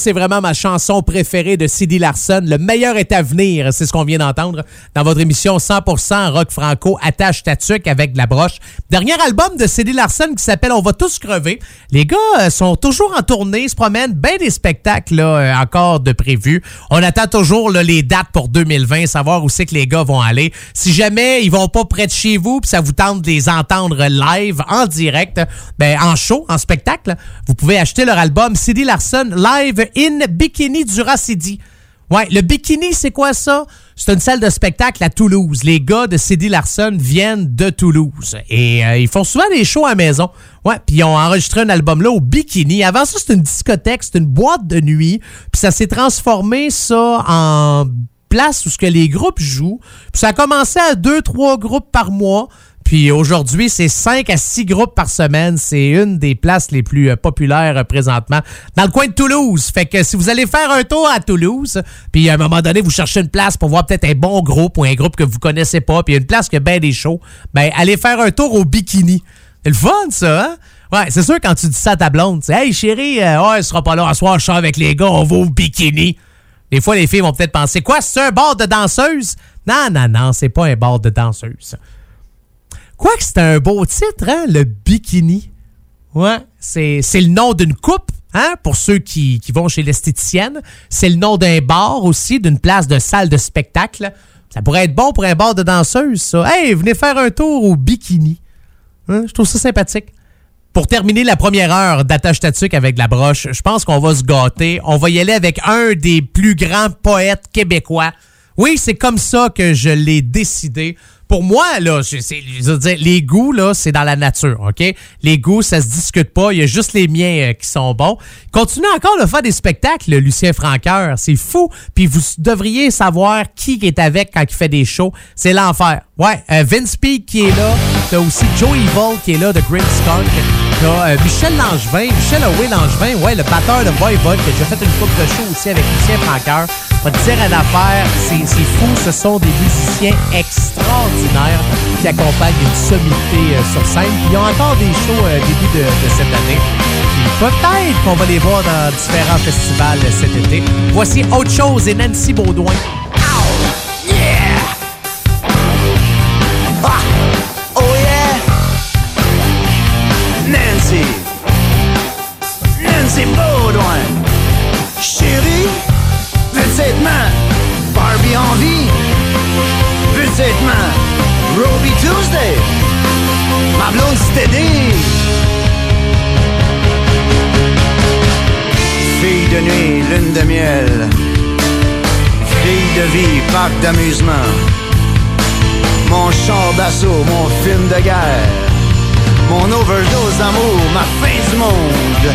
C'est vraiment ma chanson préférée de Cindy Larson. Le meilleur est à venir, c'est ce qu'on vient d'entendre dans votre émission 100% rock franco attache ta tuque avec de la broche. Dernier album de Cindy Larson qui s'appelle On va tous crever. Les gars euh, sont toujours en tournée, se promènent, bien des spectacles là, euh, encore de prévus. On attend toujours là, les dates pour 2020, savoir où c'est que les gars vont aller. Si jamais ils vont pas près de chez vous, puis ça vous tente de les entendre live, en direct, ben en show, en spectacle, vous pouvez acheter leur album Cindy Larson Live in Bikini du Racidi. Ouais, le Bikini, c'est quoi ça? C'est une salle de spectacle à Toulouse. Les gars de Cindy Larson viennent de Toulouse. Et euh, ils font souvent des shows à maison. Ouais, puis ils ont enregistré un album là au Bikini. Avant ça, c'était une discothèque, c'était une boîte de nuit. Puis ça s'est transformé, ça, en place où ce que les groupes jouent. Puis ça a commencé à deux, trois groupes par mois. Puis aujourd'hui, c'est 5 à 6 groupes par semaine. C'est une des places les plus euh, populaires euh, présentement dans le coin de Toulouse. Fait que si vous allez faire un tour à Toulouse, puis à un moment donné, vous cherchez une place pour voir peut-être un bon groupe ou un groupe que vous connaissez pas, puis une place qui a bien des shows, ben allez faire un tour au Bikini. C'est le fun, ça, hein? Ouais, c'est sûr quand tu dis ça à ta blonde, c'est Hey chérie, euh, elle sera pas là à soir, je avec les gars, on va au Bikini. Des fois, les filles vont peut-être penser Quoi, c'est un bar de danseuse? Non, non, non, c'est pas un bar de danseuse. Quoique c'est un beau titre, hein, le bikini? Ouais, c'est, c'est le nom d'une coupe, hein, pour ceux qui, qui vont chez l'esthéticienne. C'est le nom d'un bar aussi, d'une place de salle de spectacle. Ça pourrait être bon pour un bar de danseuse, ça. Hey, venez faire un tour au bikini. Hein, je trouve ça sympathique. Pour terminer la première heure d'attache tatuc avec la broche, je pense qu'on va se gâter. On va y aller avec un des plus grands poètes québécois. Oui, c'est comme ça que je l'ai décidé pour moi, là, je, je veux dire, les goûts, là, c'est dans la nature, OK? Les goûts, ça se discute pas. Il y a juste les miens euh, qui sont bons. Continue encore de faire des spectacles, Lucien Franqueur. C'est fou. Puis vous devriez savoir qui est avec quand il fait des shows. C'est l'enfer. Ouais, euh, Vince Peake qui est là. T'as aussi Joe Evil qui est là de Green Skunk. Euh, Michel Langevin, Michel Away Langevin, ouais, le batteur de Voivod, qui a déjà fait une coupe de show aussi avec Lucien Franqueur. Pas te dire une affaire, c'est fou. Ce sont des musiciens extraordinaires qui accompagnent une sommité euh, sur scène. Puis ils ont encore des shows euh, début de, de, cette année. Peut-être qu'on va les voir dans différents festivals cet été. Voici autre chose et Nancy Baudouin. Yeah! Ah! Nancy! Nancy Baudouin! Chérie! Veux-tu Barbie en vie? Veux-tu Roby Tuesday? Ma blonde Steady? Fille de nuit, lune de miel Fille de vie, parc d'amusement Mon char d'assaut, mon film de guerre Mon overdose d'amour, ma fin du monde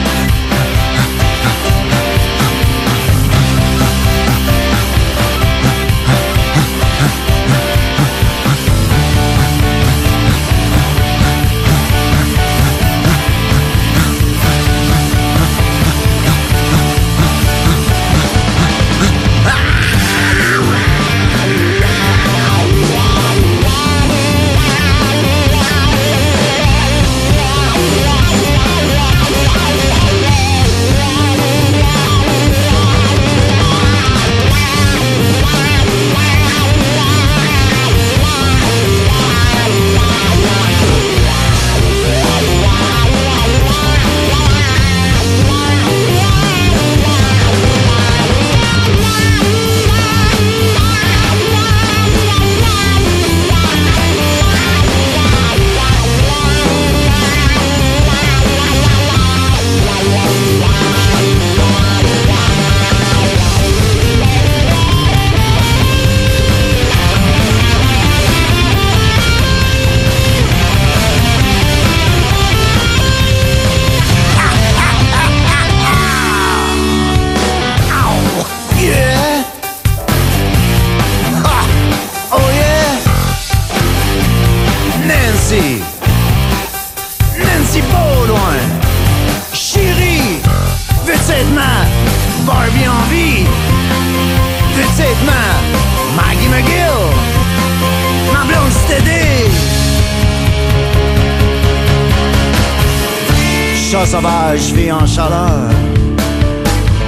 chat sauvage vit en chaleur.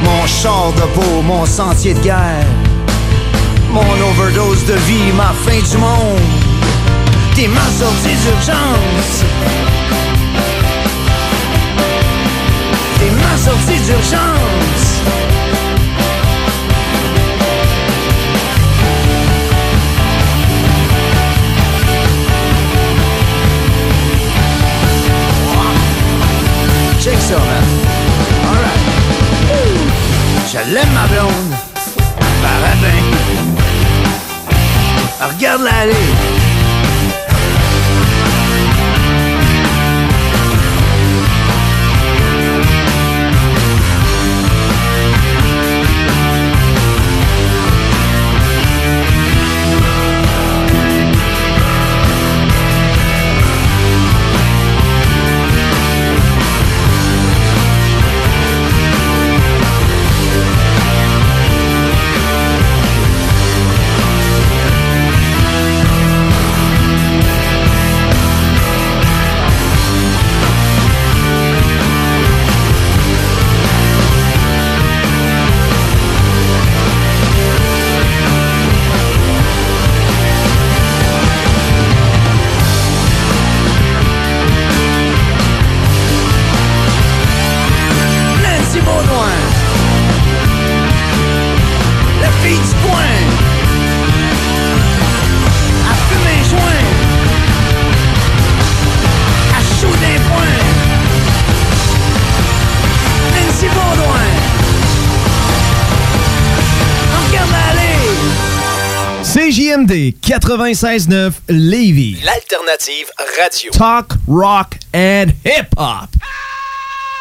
Mon char de peau, mon sentier de guerre. Mon overdose de vie, ma fin du monde. T'es ma sortie d'urgence. T'es ma sortie d'urgence. Alright. Je l'aime, ma blonde. Paradin. Regarde-la aller. CJMD 96.9 Lévis. L'alternative radio. Talk, rock and hip-hop.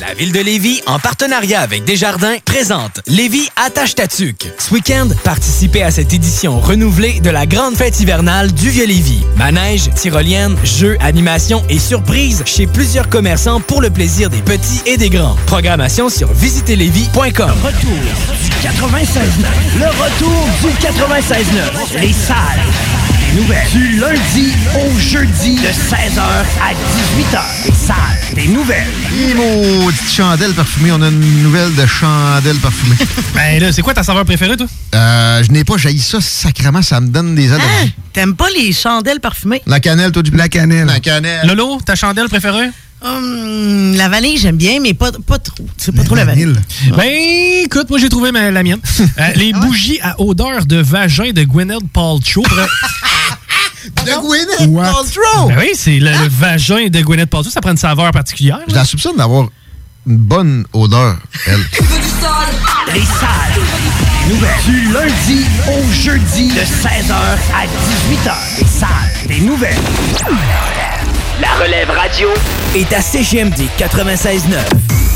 La ville de Lévis, en partenariat avec Desjardins, présente Lévis attache ta tuque. Ce week-end, participez à cette édition renouvelée de la grande fête hivernale du Vieux-Lévis. Manège, tyrolienne, jeux, animations et surprises chez plusieurs commerçants pour le plaisir des petits et des grands. Programmation sur visitezlévis.com. Retour du 96.9. Le retour du 96.9. Les salles nouvelles. Du lundi au jeudi de 16h à 18h. Les salles des nouvelles. Et maudite chandelle parfumée. On a une nouvelle de chandelle parfumée. Ben là, c'est quoi ta saveur préférée, toi? Euh, je n'ai pas jailli ça sacrément, ça me donne des allergies. T'aimes pas les chandelles parfumées? La cannelle, toi, du La cannelle. La cannelle. Lolo, ta chandelle préférée? Hum, la vanille, j'aime bien, mais pas, pas trop. C'est pas trop la vanille. Ben, écoute, moi, j'ai trouvé ma- la mienne. Euh, les bougies à odeur de vagin de Gwyneth Paltrow. De Gwyneth What? Paltrow! Ben oui, c'est le, le vagin de Gwyneth Paltrow. Ça prend une saveur particulière. Je la soupçonne d'avoir une bonne odeur, elle. Les salles des nouvelles. Du lundi au jeudi de 16h à 18h. Les salles des nouvelles. La relève radio est à CGMD 96.9.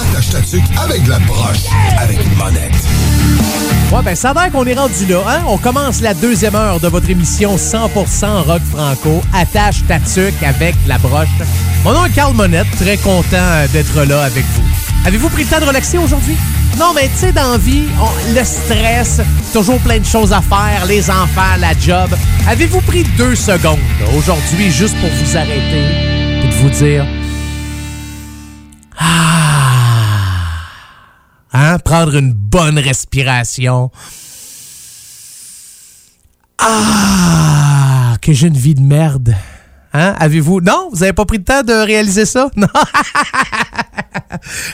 Attache ta avec la broche, avec une monette. Ouais, ben ça a l'air qu'on est rendu là. Hein? On commence la deuxième heure de votre émission 100% rock franco. Attache ta avec la broche. Mon nom est Carl Monette, très content euh, d'être là avec vous. Avez-vous pris le temps de relaxer aujourd'hui? Non, mais tu sais, dans vie, le stress, toujours plein de choses à faire, les enfants, la job. Avez-vous pris deux secondes aujourd'hui juste pour vous arrêter et de vous dire... Ah! Hein? Prendre une bonne respiration. Ah! Que j'ai une vie de merde. Hein? Avez-vous? Non? Vous avez pas pris le temps de réaliser ça? Non?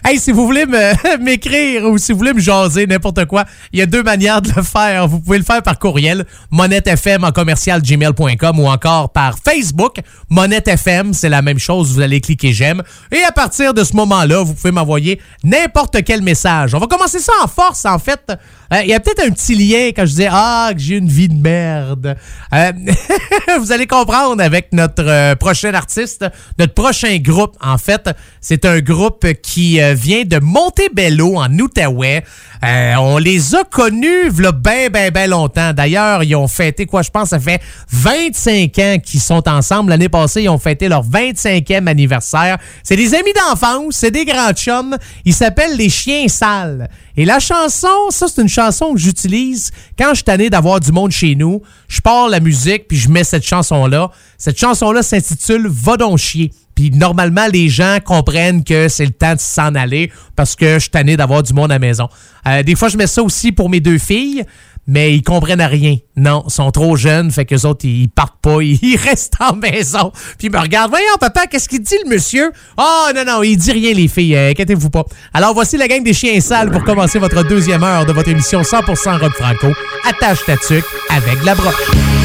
hey, si vous voulez m'écrire ou si vous voulez me jaser, n'importe quoi, il y a deux manières de le faire. Vous pouvez le faire par courriel, monettefm en commercial gmail.com ou encore par Facebook, monettefm, c'est la même chose. Vous allez cliquer j'aime. Et à partir de ce moment-là, vous pouvez m'envoyer n'importe quel message. On va commencer ça en force, en fait. Euh, Il y a peut-être un petit lien quand je dis Ah, que j'ai une vie de merde. Euh, vous allez comprendre avec notre euh, prochain artiste, notre prochain groupe, en fait. C'est un groupe qui vient de Montebello, en Outaouais. On les a connus là ben, ben, ben longtemps. D'ailleurs, ils ont fêté, quoi, je pense, ça fait 25 ans qu'ils sont ensemble. L'année passée, ils ont fêté leur 25e anniversaire. C'est des amis d'enfance, c'est des grands chums. Ils s'appellent les Chiens Sales. Et la chanson, ça, c'est une chanson que j'utilise quand je suis tanné d'avoir du monde chez nous. Je pars la musique, puis je mets cette chanson-là. Cette chanson-là s'intitule Va donc chier. Puis normalement, les gens comprennent que c'est le temps de s'en aller parce que je suis tanné d'avoir du monde à la maison. Euh, des fois, je mets ça aussi pour mes deux filles, mais ils comprennent rien. Non, ils sont trop jeunes, fait que les autres, ils partent pas, ils restent en maison. Puis ils me regardent, voyons papa, qu'est-ce qu'il dit le monsieur? Ah non, non, il dit rien les filles, euh, inquiétez-vous pas. Alors voici la gang des chiens sales pour commencer votre deuxième heure de votre émission 100% rock franco. Attache ta tuque avec la broche.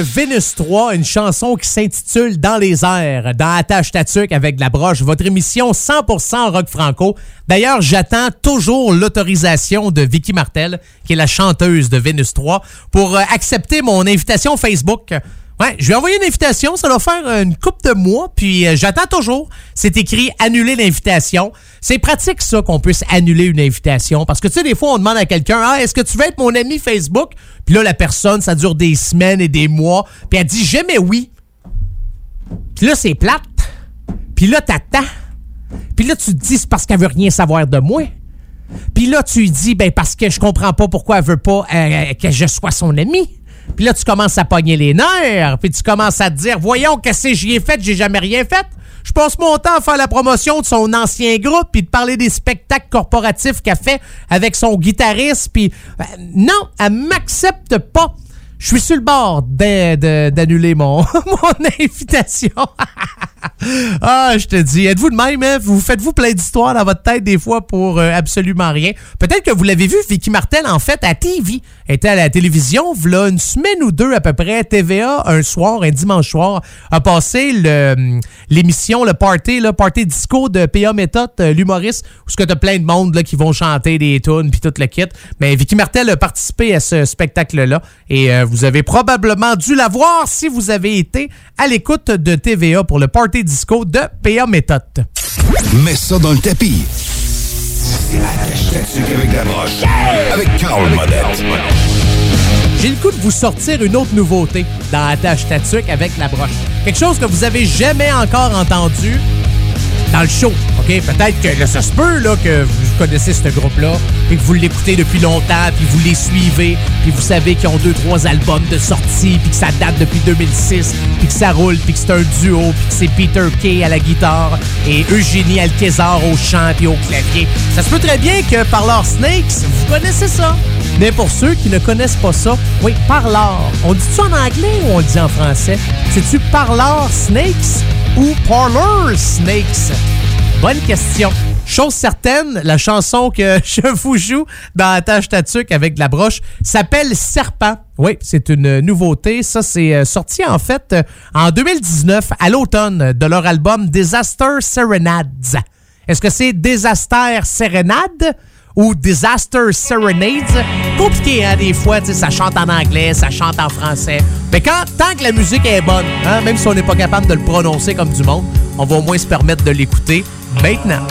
Vénus 3, une chanson qui s'intitule Dans les airs, dans Attache Tatuc avec la broche, votre émission 100% rock franco. D'ailleurs, j'attends toujours l'autorisation de Vicky Martel, qui est la chanteuse de Vénus 3, pour euh, accepter mon invitation Facebook. Ouais, je lui ai envoyé une invitation, ça va faire une coupe de mois, puis euh, j'attends toujours. C'est écrit annuler l'invitation. C'est pratique ça qu'on puisse annuler une invitation parce que tu sais des fois on demande à quelqu'un "Ah, est-ce que tu veux être mon ami Facebook Puis là la personne, ça dure des semaines et des mois, puis elle dit "Jamais oui." Puis là c'est plate. Puis là t'attends. Puis là tu te dis c'est parce qu'elle veut rien savoir de moi. Puis là tu dis ben parce que je comprends pas pourquoi elle veut pas euh, que je sois son ami. Puis là, tu commences à pogner les nerfs, puis tu commences à te dire, voyons, qu'est-ce que j'y ai fait, j'ai jamais rien fait. Je passe mon temps à faire la promotion de son ancien groupe, puis de parler des spectacles corporatifs qu'elle fait avec son guitariste, puis euh, non, elle m'accepte pas. Je suis sur le bord d'annuler mon invitation. ah, je te dis, êtes-vous de même, hein? Vous faites-vous plein d'histoires dans votre tête des fois pour euh, absolument rien? Peut-être que vous l'avez vu, Vicky Martel, en fait, à TV. Était à la télévision, voilà une semaine ou deux à peu près, TVA, un soir, un dimanche soir, a passé hum, l'émission, le party, le party disco de P.A. Méthode, euh, l'humoriste, où ce que t'as plein de monde qui vont chanter des tunes puis tout le kit. Mais Vicky Martel a participé à ce spectacle-là et euh, vous avez probablement dû la voir si vous avez été à l'écoute de TVA pour le party disco de P.A. Méthode. Mets ça dans le tapis. C'est avec la broche. Avec Carl Modette. J'ai le coup de vous sortir une autre nouveauté dans Attache Tatuc avec la broche. Quelque chose que vous avez jamais encore entendu dans le show. OK? Peut-être que là, ça se peut que vous connaissez ce groupe-là et que vous l'écoutez depuis longtemps, puis vous les suivez, puis vous savez qu'ils ont deux, trois albums de sortie, puis que ça date depuis 2006, puis que ça roule, puis que c'est un duo, puis que c'est Peter Kay à la guitare et Eugénie Alquezar au chant puis au clavier. Ça se peut très bien que Parlor Snakes, vous connaissez ça. Mais pour ceux qui ne connaissent pas ça, oui, Parlor. On dit ça en anglais ou on le dit en français? C'est-tu Parlor Snakes ou Parlor Snakes? Bonne question. Chose certaine, la chanson que je vous joue dans la tâche tatuc avec de la broche s'appelle Serpent. Oui, c'est une nouveauté. Ça, c'est euh, sorti en fait euh, en 2019 à l'automne de leur album Disaster Serenades. Est-ce que c'est Disaster Serenade? Ou Disaster Serenades? Compliqué, hein, des fois, ça chante en anglais, ça chante en français. Mais quand, tant que la musique est bonne, hein, même si on n'est pas capable de le prononcer comme du monde, on va au moins se permettre de l'écouter maintenant.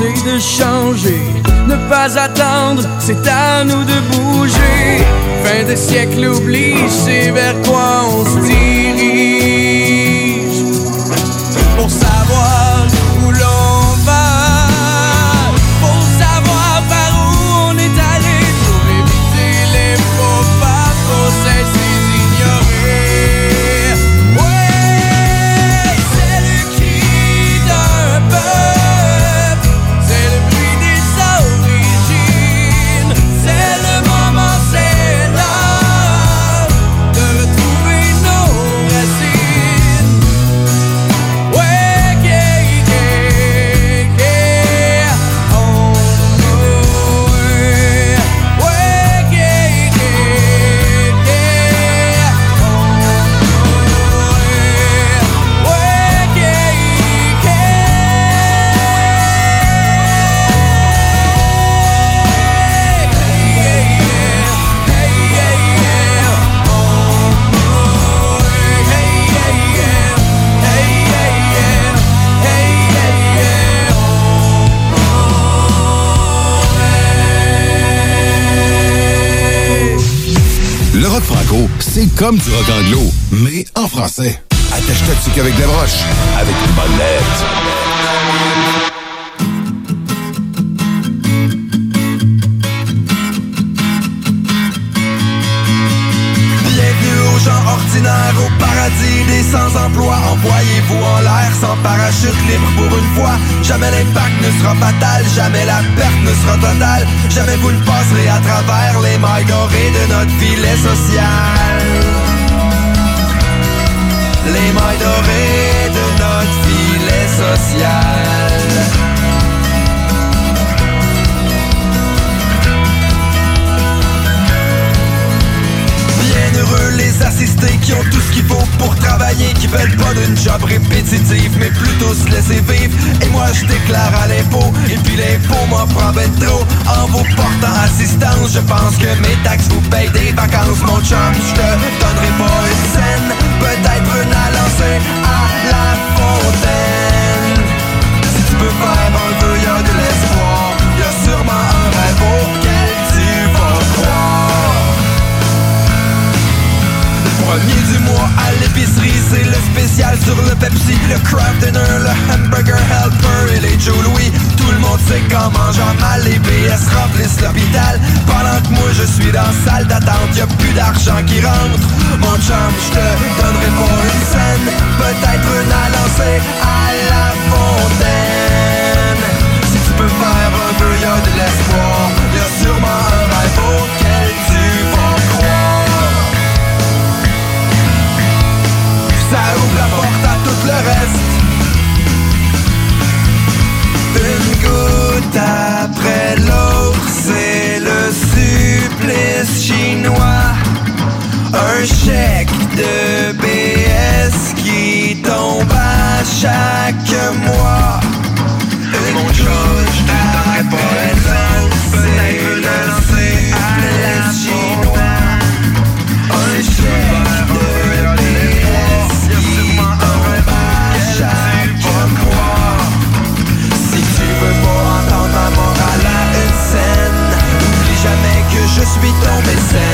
de changer, ne pas attendre, c'est à jamais la perte ne sera totale, jamais vous ne passerez à travers les mailles dorées de notre filet social. Les mailles dorées de notre filet social. assistés qui ont tout ce qu'il faut pour travailler, qui veulent pas d'une job répétitive, mais plutôt se laisser vivre. Et moi je déclare à l'impôt, et puis l'impôt m'en prend ben trop. En vous portant assistance, je pense que mes taxes vous payent des vacances, mon chum. Je te donnerai pas une scène, peut-être une à lancer à la fontaine. Si tu peux faire un sur le Pepsi, le craft dinner, le hamburger helper et les Joe Louis. Tout le monde sait qu'en mangeant mal, les BS remplissent l'hôpital. Pendant que moi je suis dans la salle d'attente, y a plus d'argent qui rentre. Mon chum, je te donnerai pas une scène, peut-être une à lancer à la fontaine. Si tu peux faire un peu, y a de l'espoir. Y a sûrement tout le reste. Une goutte après l'autre, c'est le supplice chinois. Un chèque de BS qui tombe à chaque mois. Une goutte après l'autre, c'est le suis ton mécène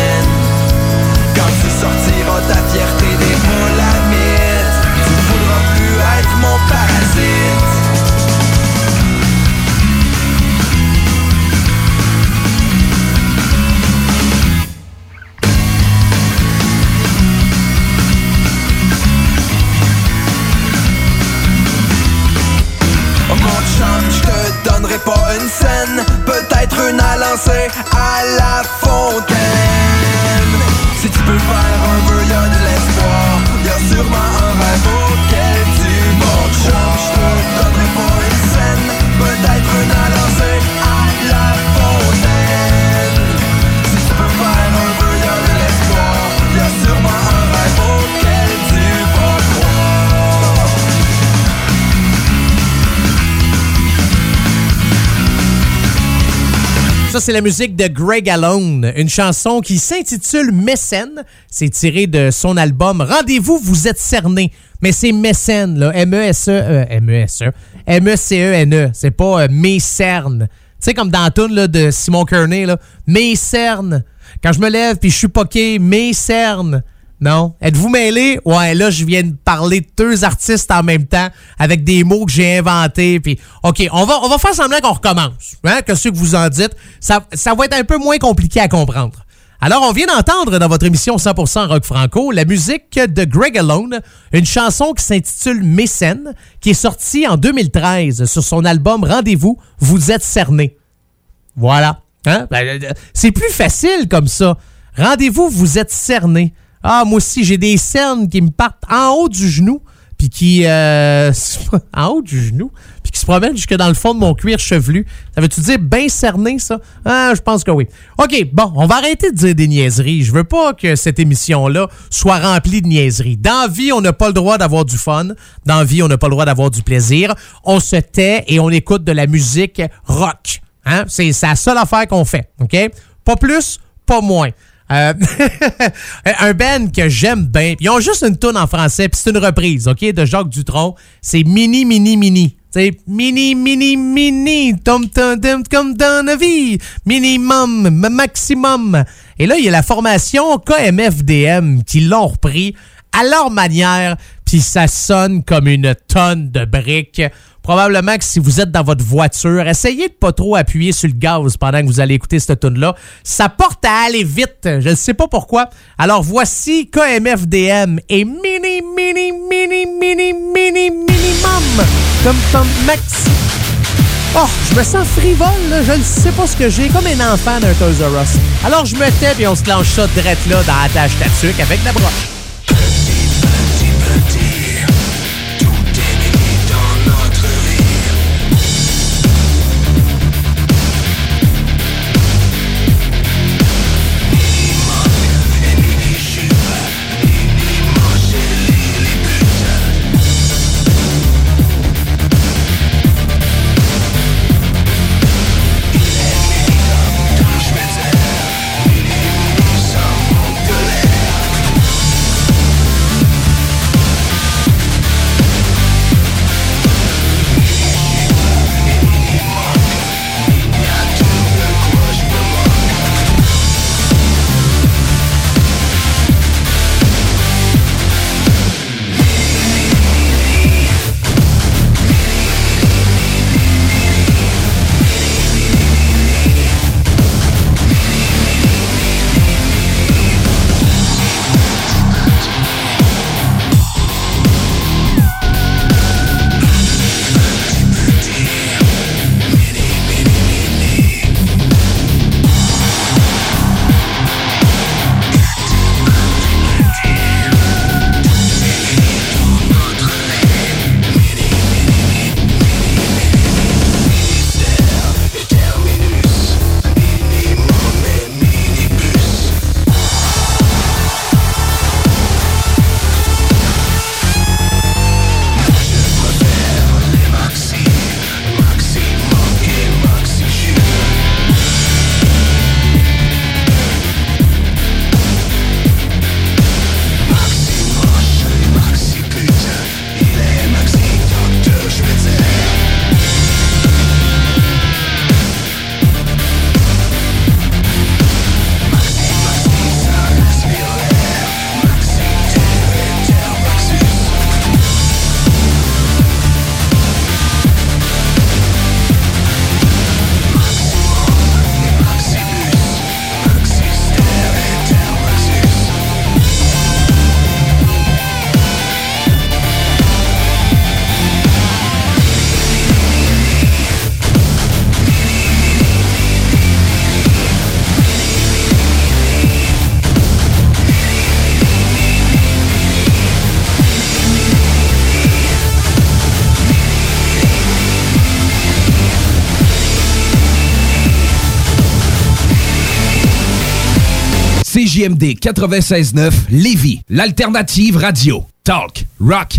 c'est la musique de Greg Alone, une chanson qui s'intitule Mécène. C'est tiré de son album Rendez-vous, vous êtes cerné. Mais c'est Mécène, là. M-E-S-E, euh, M-E-S-E, M-E-C-E-N-E. C'est pas euh. Tu sais, comme dans la là, de Simon Kearney, là. Quand je me lève puis je suis poqué, Mécerne. Non? Êtes-vous mêlés? Ouais, là, je viens de parler de deux artistes en même temps avec des mots que j'ai inventés. Puis, OK, on va, on va faire semblant qu'on recommence. Hein? Que ce que vous en dites, ça, ça va être un peu moins compliqué à comprendre. Alors, on vient d'entendre dans votre émission 100% Rock Franco la musique de Greg Alone, une chanson qui s'intitule Mécène, qui est sortie en 2013 sur son album Rendez-vous, vous êtes cerné. Voilà. Hein? Ben, euh, C'est plus facile comme ça. Rendez-vous, vous êtes cerné. Ah, moi aussi, j'ai des cernes qui me partent en haut du genou, puis qui... euh, en haut du genou, puis qui se promènent jusque dans le fond de mon cuir chevelu. Ça veut-tu dire bien cerné, ça? Ah, je pense que oui. OK, bon, on va arrêter de dire des niaiseries. Je veux pas que cette émission-là soit remplie de niaiseries. Dans vie, on n'a pas le droit d'avoir du fun. Dans vie, on n'a pas le droit d'avoir du plaisir. On se tait et on écoute de la musique rock. Hein? C'est la seule affaire qu'on fait, OK? Pas plus, pas moins. Euh, un band que j'aime bien. Ils ont juste une tune en français, puis c'est une reprise, OK, de Jacques Dutronc. C'est Mini, Mini, Mini. C'est Mini, Mini, Mini, tom, tom, tom, comme dans la vie. Minimum, ma- maximum. Et là, il y a la formation KMFDM qui l'ont repris à leur manière, puis ça sonne comme une tonne de briques. Probablement que si vous êtes dans votre voiture, essayez de pas trop appuyer sur le gaz pendant que vous allez écouter cette tune là Ça porte à aller vite. Je ne sais pas pourquoi. Alors voici KMFDM et mini, mini, mini, mini, mini, minimum. Comme comme maxi. Oh, je me sens frivole, là. je ne sais pas ce que j'ai, comme un enfant d'un Toys R. Alors je me tais et on se lance ça direct là dans la tâche tatuc avec la broche. CJMD 96.9 Lévis, l'alternative radio. Talk, rock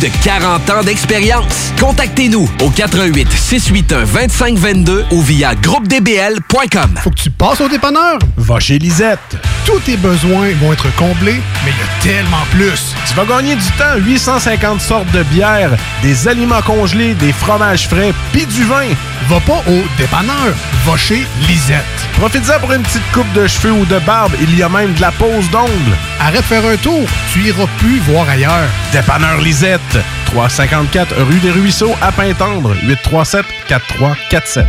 de 40 ans d'expérience. Contactez-nous au 88 681 2522 ou via groupedbl.com. Faut que tu passes au dépanneur. Va chez Lisette. Tous tes besoins vont être comblés, mais il y a tellement plus. Tu vas gagner du temps. 850 sortes de bières, des aliments congelés, des fromages frais, puis du vin. Va pas au dépanneur. Va chez Lisette. Profites-en pour une petite coupe de cheveux ou de barbe. Il y a même de la pose d'ongles. Arrête de faire un tour. Tu iras plus voir ailleurs. Dépanneur Lisette. 354 rue des Ruisseaux à Pintendre. 837 4347.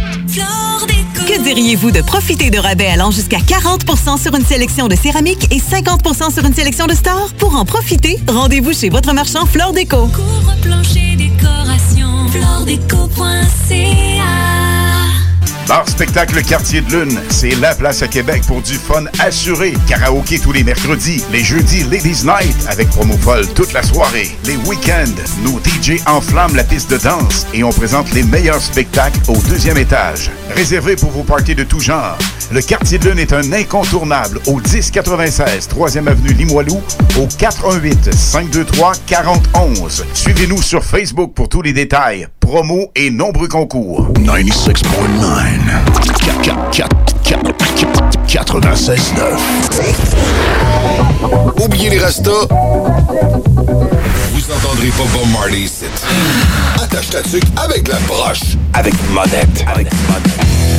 Que diriez-vous de profiter de rabais allant jusqu'à 40% sur une sélection de céramique et 50% sur une sélection de stores? Pour en profiter, rendez-vous chez votre marchand Flore Déco. Couvre-plancher décoration. Floredeco.ca Bar Spectacle Quartier de Lune, c'est la place à Québec pour du fun assuré. Karaoké tous les mercredis, les jeudis Ladies Night avec promo folle toute la soirée. Les week-ends, nos DJ enflamment la piste de danse et on présente les meilleurs spectacles au deuxième étage. Réservé pour vos parties de tout genre. Le Quartier de Lune est un incontournable au 1096 3e avenue Limoilou au 418 523 4011. Suivez-nous sur Facebook pour tous les détails, promos et nombreux concours. 96.9 96.9 Oubliez les rastas. Vous entendrez pas Bob Marley ici. Attache ta tuque avec la broche. Avec monette. Avec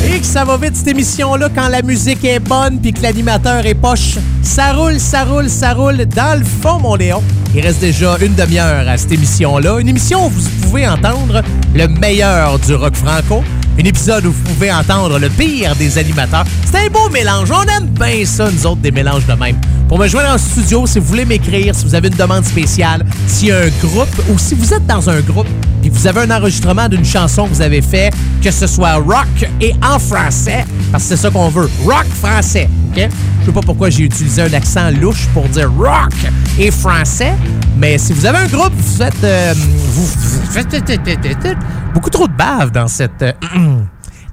Et que ça va vite cette émission-là quand la musique est bonne puis que l'animateur est poche. Ça roule, ça roule, ça roule dans le fond, mon Léon. Il reste déjà une demi-heure à cette émission-là. Une émission où vous pouvez entendre le meilleur du rock franco. Un épisode où vous pouvez entendre le pire des animateurs. C'est un beau mélange. On aime bien ça, nous autres, des mélanges de même. Pour me joindre en studio, si vous voulez m'écrire, si vous avez une demande spéciale, a un groupe ou si vous êtes dans un groupe et vous avez un enregistrement d'une chanson que vous avez fait, que ce soit rock et en français, parce que c'est ça qu'on veut. Rock français, OK? Je sais pas pourquoi j'ai utilisé un accent louche pour dire rock et français, mais si vous avez un groupe, vous faites... euh, faites beaucoup trop de bave dans cette... euh,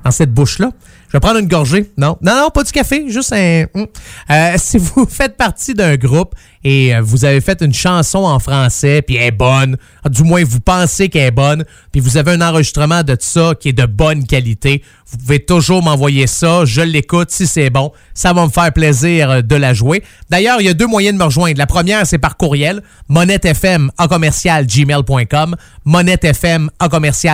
dans cette bouche-là. Je vais prendre une gorgée. Non, non, non, pas du café, juste un. hum. Euh, si vous faites partie d'un groupe et euh, vous avez fait une chanson en français, puis elle est bonne, du moins vous pensez qu'elle est bonne, puis vous avez un enregistrement de ça qui est de bonne qualité, vous pouvez toujours m'envoyer ça. Je l'écoute si c'est bon. Ça va me faire plaisir euh, de la jouer. D'ailleurs, il y a deux moyens de me rejoindre. La première, c'est par courriel. monettefm monettefm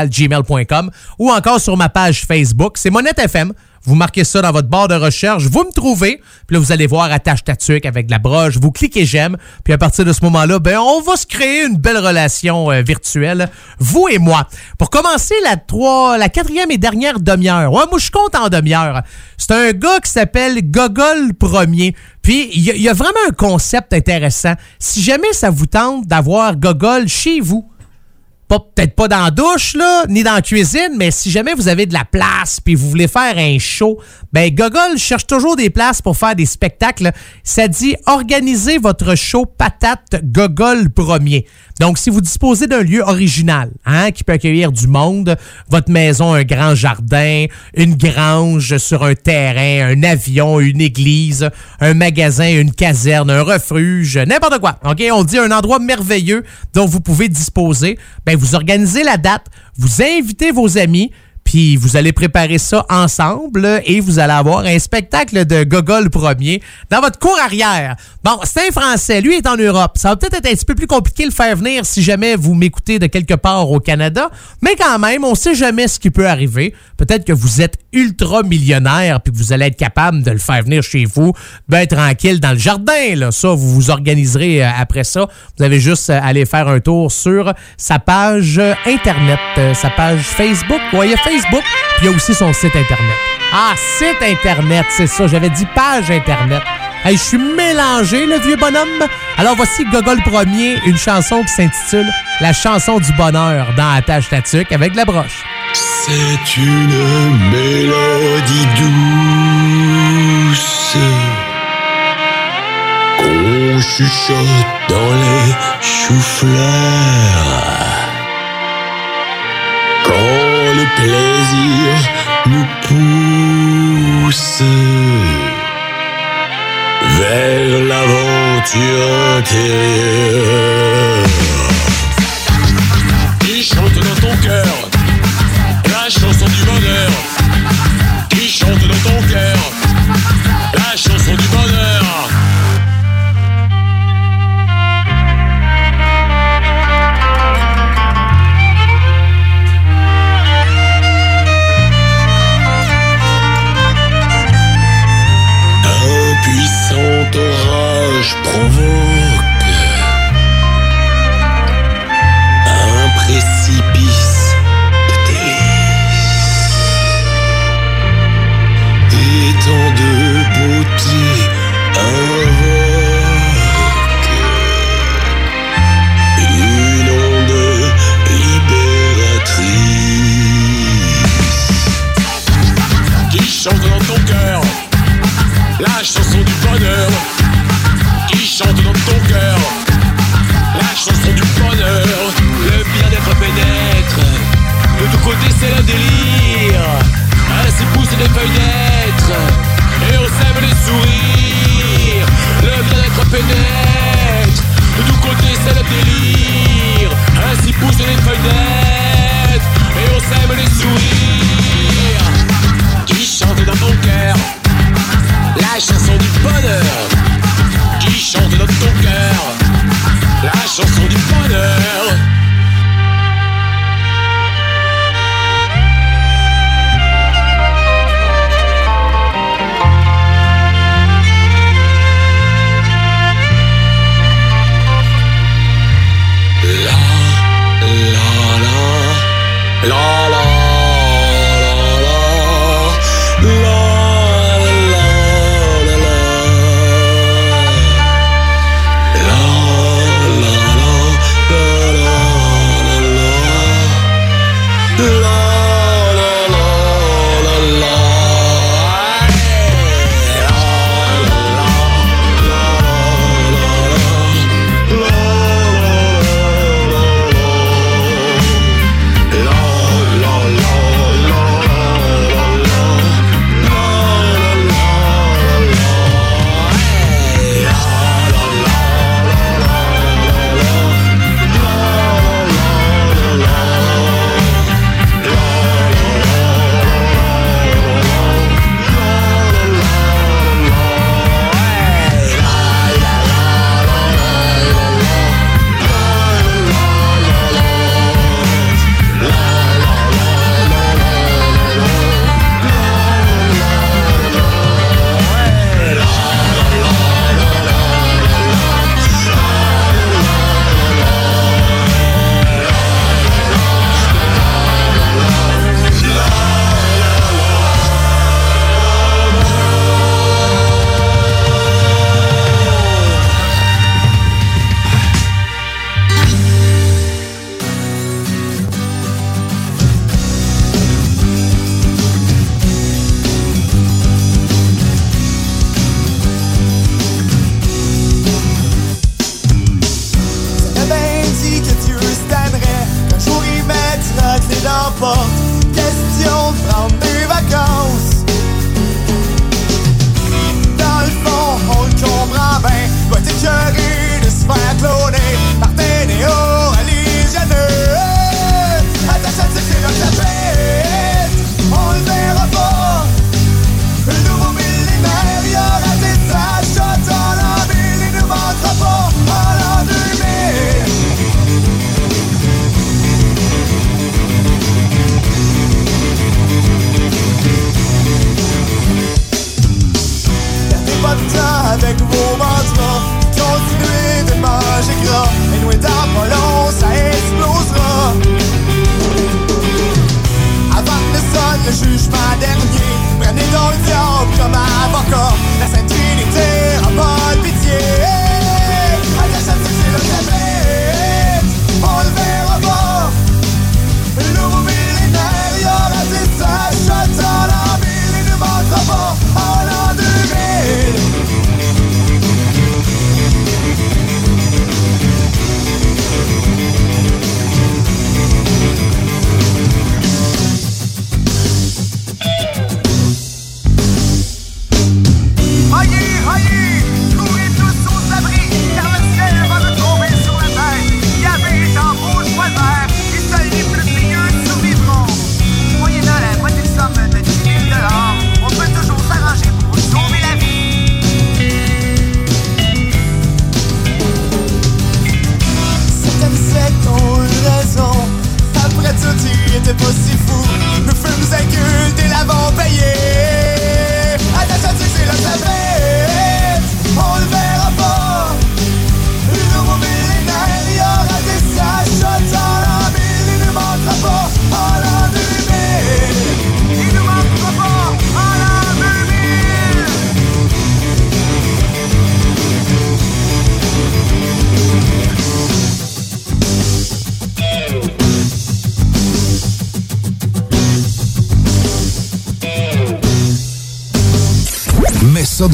gmail.com. Ou encore sur ma page Facebook. C'est Monette FM. Vous marquez ça dans votre barre de recherche, vous me trouvez, puis là, vous allez voir attache ta avec la broche, vous cliquez j'aime, puis à partir de ce moment-là, ben, on va se créer une belle relation euh, virtuelle, vous et moi. Pour commencer la trois, la quatrième et dernière demi-heure, ouais, moi, je compte en demi-heure. C'est un gars qui s'appelle Gogol Premier. Puis, il y a vraiment un concept intéressant. Si jamais ça vous tente d'avoir Gogol chez vous, pas peut-être pas dans la douche là, ni dans la cuisine, mais si jamais vous avez de la place puis vous voulez faire un show, ben Gogol cherche toujours des places pour faire des spectacles. Ça dit organiser votre show patate Gogol premier. Donc si vous disposez d'un lieu original, hein, qui peut accueillir du monde, votre maison, un grand jardin, une grange sur un terrain, un avion, une église, un magasin, une caserne, un refuge, n'importe quoi. OK, on dit un endroit merveilleux dont vous pouvez disposer. Ben vous organisez la date, vous invitez vos amis, puis vous allez préparer ça ensemble et vous allez avoir un spectacle de Gogol premier dans votre cour arrière. Bon, c'est un Français, lui est en Europe. Ça va peut-être être un petit peu plus compliqué de le faire venir si jamais vous m'écoutez de quelque part au Canada, mais quand même, on sait jamais ce qui peut arriver. Peut-être que vous êtes ultra millionnaire puis que vous allez être capable de le faire venir chez vous, ben tranquille dans le jardin là. Ça, vous vous organiserez euh, après ça. Vous avez juste à aller faire un tour sur sa page euh, internet, euh, sa page Facebook. Y a Puis il y a aussi son site internet. Ah, site internet, c'est ça. J'avais dit page internet. Hey, je suis mélangé, le vieux bonhomme. Alors voici Gogol Premier, une chanson qui s'intitule La chanson du bonheur dans Attache Tatuc avec la broche. C'est une mélodie douce qu'on chuchote dans les choux-fleurs. Plaisir nous pousse vers l'aventure intérieure. Qui chante dans ton cœur la chanson du bonheur? Qui chante dans ton cœur. Côtés c'est le délire. Ainsi poussent les feuilles d'être. Et on sème les sourires. Le bien-être pénètre de tous côtés c'est le délire. Ainsi poussent les feuilles d'être. Et on sème les sourires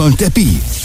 dans tapis.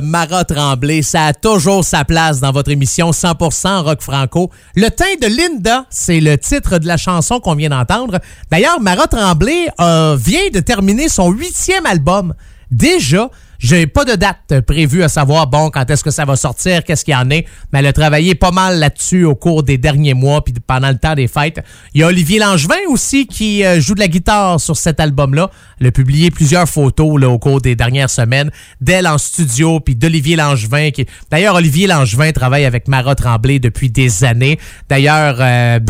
De Tremblay, ça a toujours sa place dans votre émission 100% rock franco. Le teint de Linda, c'est le titre de la chanson qu'on vient d'entendre. D'ailleurs, Marat Tremblay euh, vient de terminer son huitième album. Déjà, j'ai pas de date prévue à savoir, bon, quand est-ce que ça va sortir, qu'est-ce qu'il y en est, mais elle a travaillé pas mal là-dessus au cours des derniers mois, puis pendant le temps des fêtes. Il y a Olivier Langevin aussi qui euh, joue de la guitare sur cet album-là. Elle a publié plusieurs photos là, au cours des dernières semaines d'elle en studio, puis d'Olivier Langevin. Qui... D'ailleurs, Olivier Langevin travaille avec Marat Tremblay depuis des années. D'ailleurs, euh,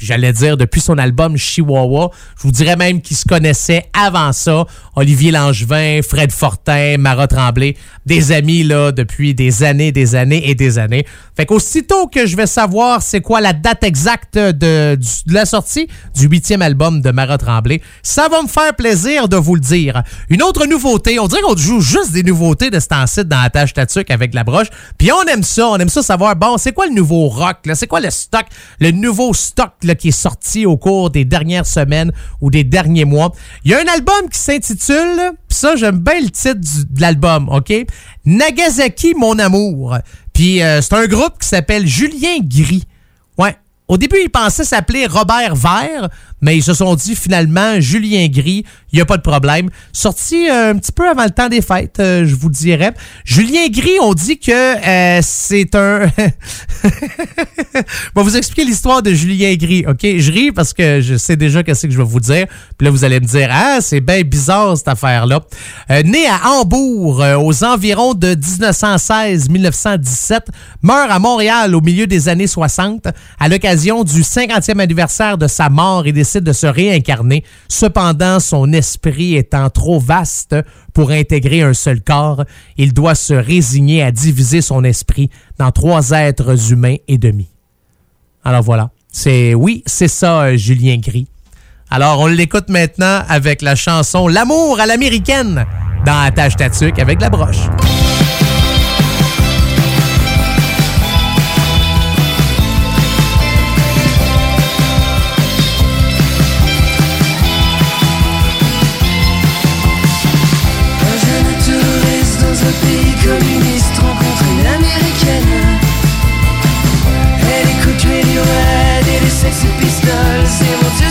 j'allais dire depuis son album Chihuahua, je vous dirais même qu'ils se connaissaient avant ça. Olivier Langevin, Fred Fortin, Marat Tremblay, des amis là depuis des années, des années et des années. Fait qu'aussitôt que je vais savoir c'est quoi la date exacte de, la sortie du huitième album de Marat Tremblay, ça va me faire plaisir de vous le dire. Une autre nouveauté, on dirait qu'on joue juste des nouveautés de ce temps-ci dans la tâche tatuc avec la broche. Puis on aime ça, on aime ça savoir, bon, c'est quoi le nouveau rock, là? C'est quoi le stock, le nouveau stock là, qui est sorti au cours des dernières semaines ou des derniers mois? Il y a un album qui s'intitule, pis ça, j'aime bien le titre de l'album, OK? Nagasaki, mon amour. Puis euh, c'est un groupe qui s'appelle Julien Gris. Ouais. Au début, ils pensaient s'appeler Robert Vert, mais ils se sont dit finalement Julien Gris, il n'y a pas de problème. Sorti euh, un petit peu avant le temps des fêtes, euh, je vous dirais. Julien Gris, on dit que euh, c'est un... je vais vous expliquer l'histoire de Julien Gris, OK? Je ris parce que je sais déjà qu'est-ce que je vais vous dire. Puis là, vous allez me dire, ah, c'est bien bizarre cette affaire-là. Né à Hambourg aux environs de 1916-1917, meurt à Montréal au milieu des années 60 à l'occasion du 50e anniversaire de sa mort et de se réincarner. Cependant, son esprit étant trop vaste pour intégrer un seul corps, il doit se résigner à diviser son esprit dans trois êtres humains et demi. Alors voilà. C'est oui, c'est ça, euh, Julien Gris. Alors on l'écoute maintenant avec la chanson L'amour à l'américaine dans la tâche tatuc avec la broche. pistoles mon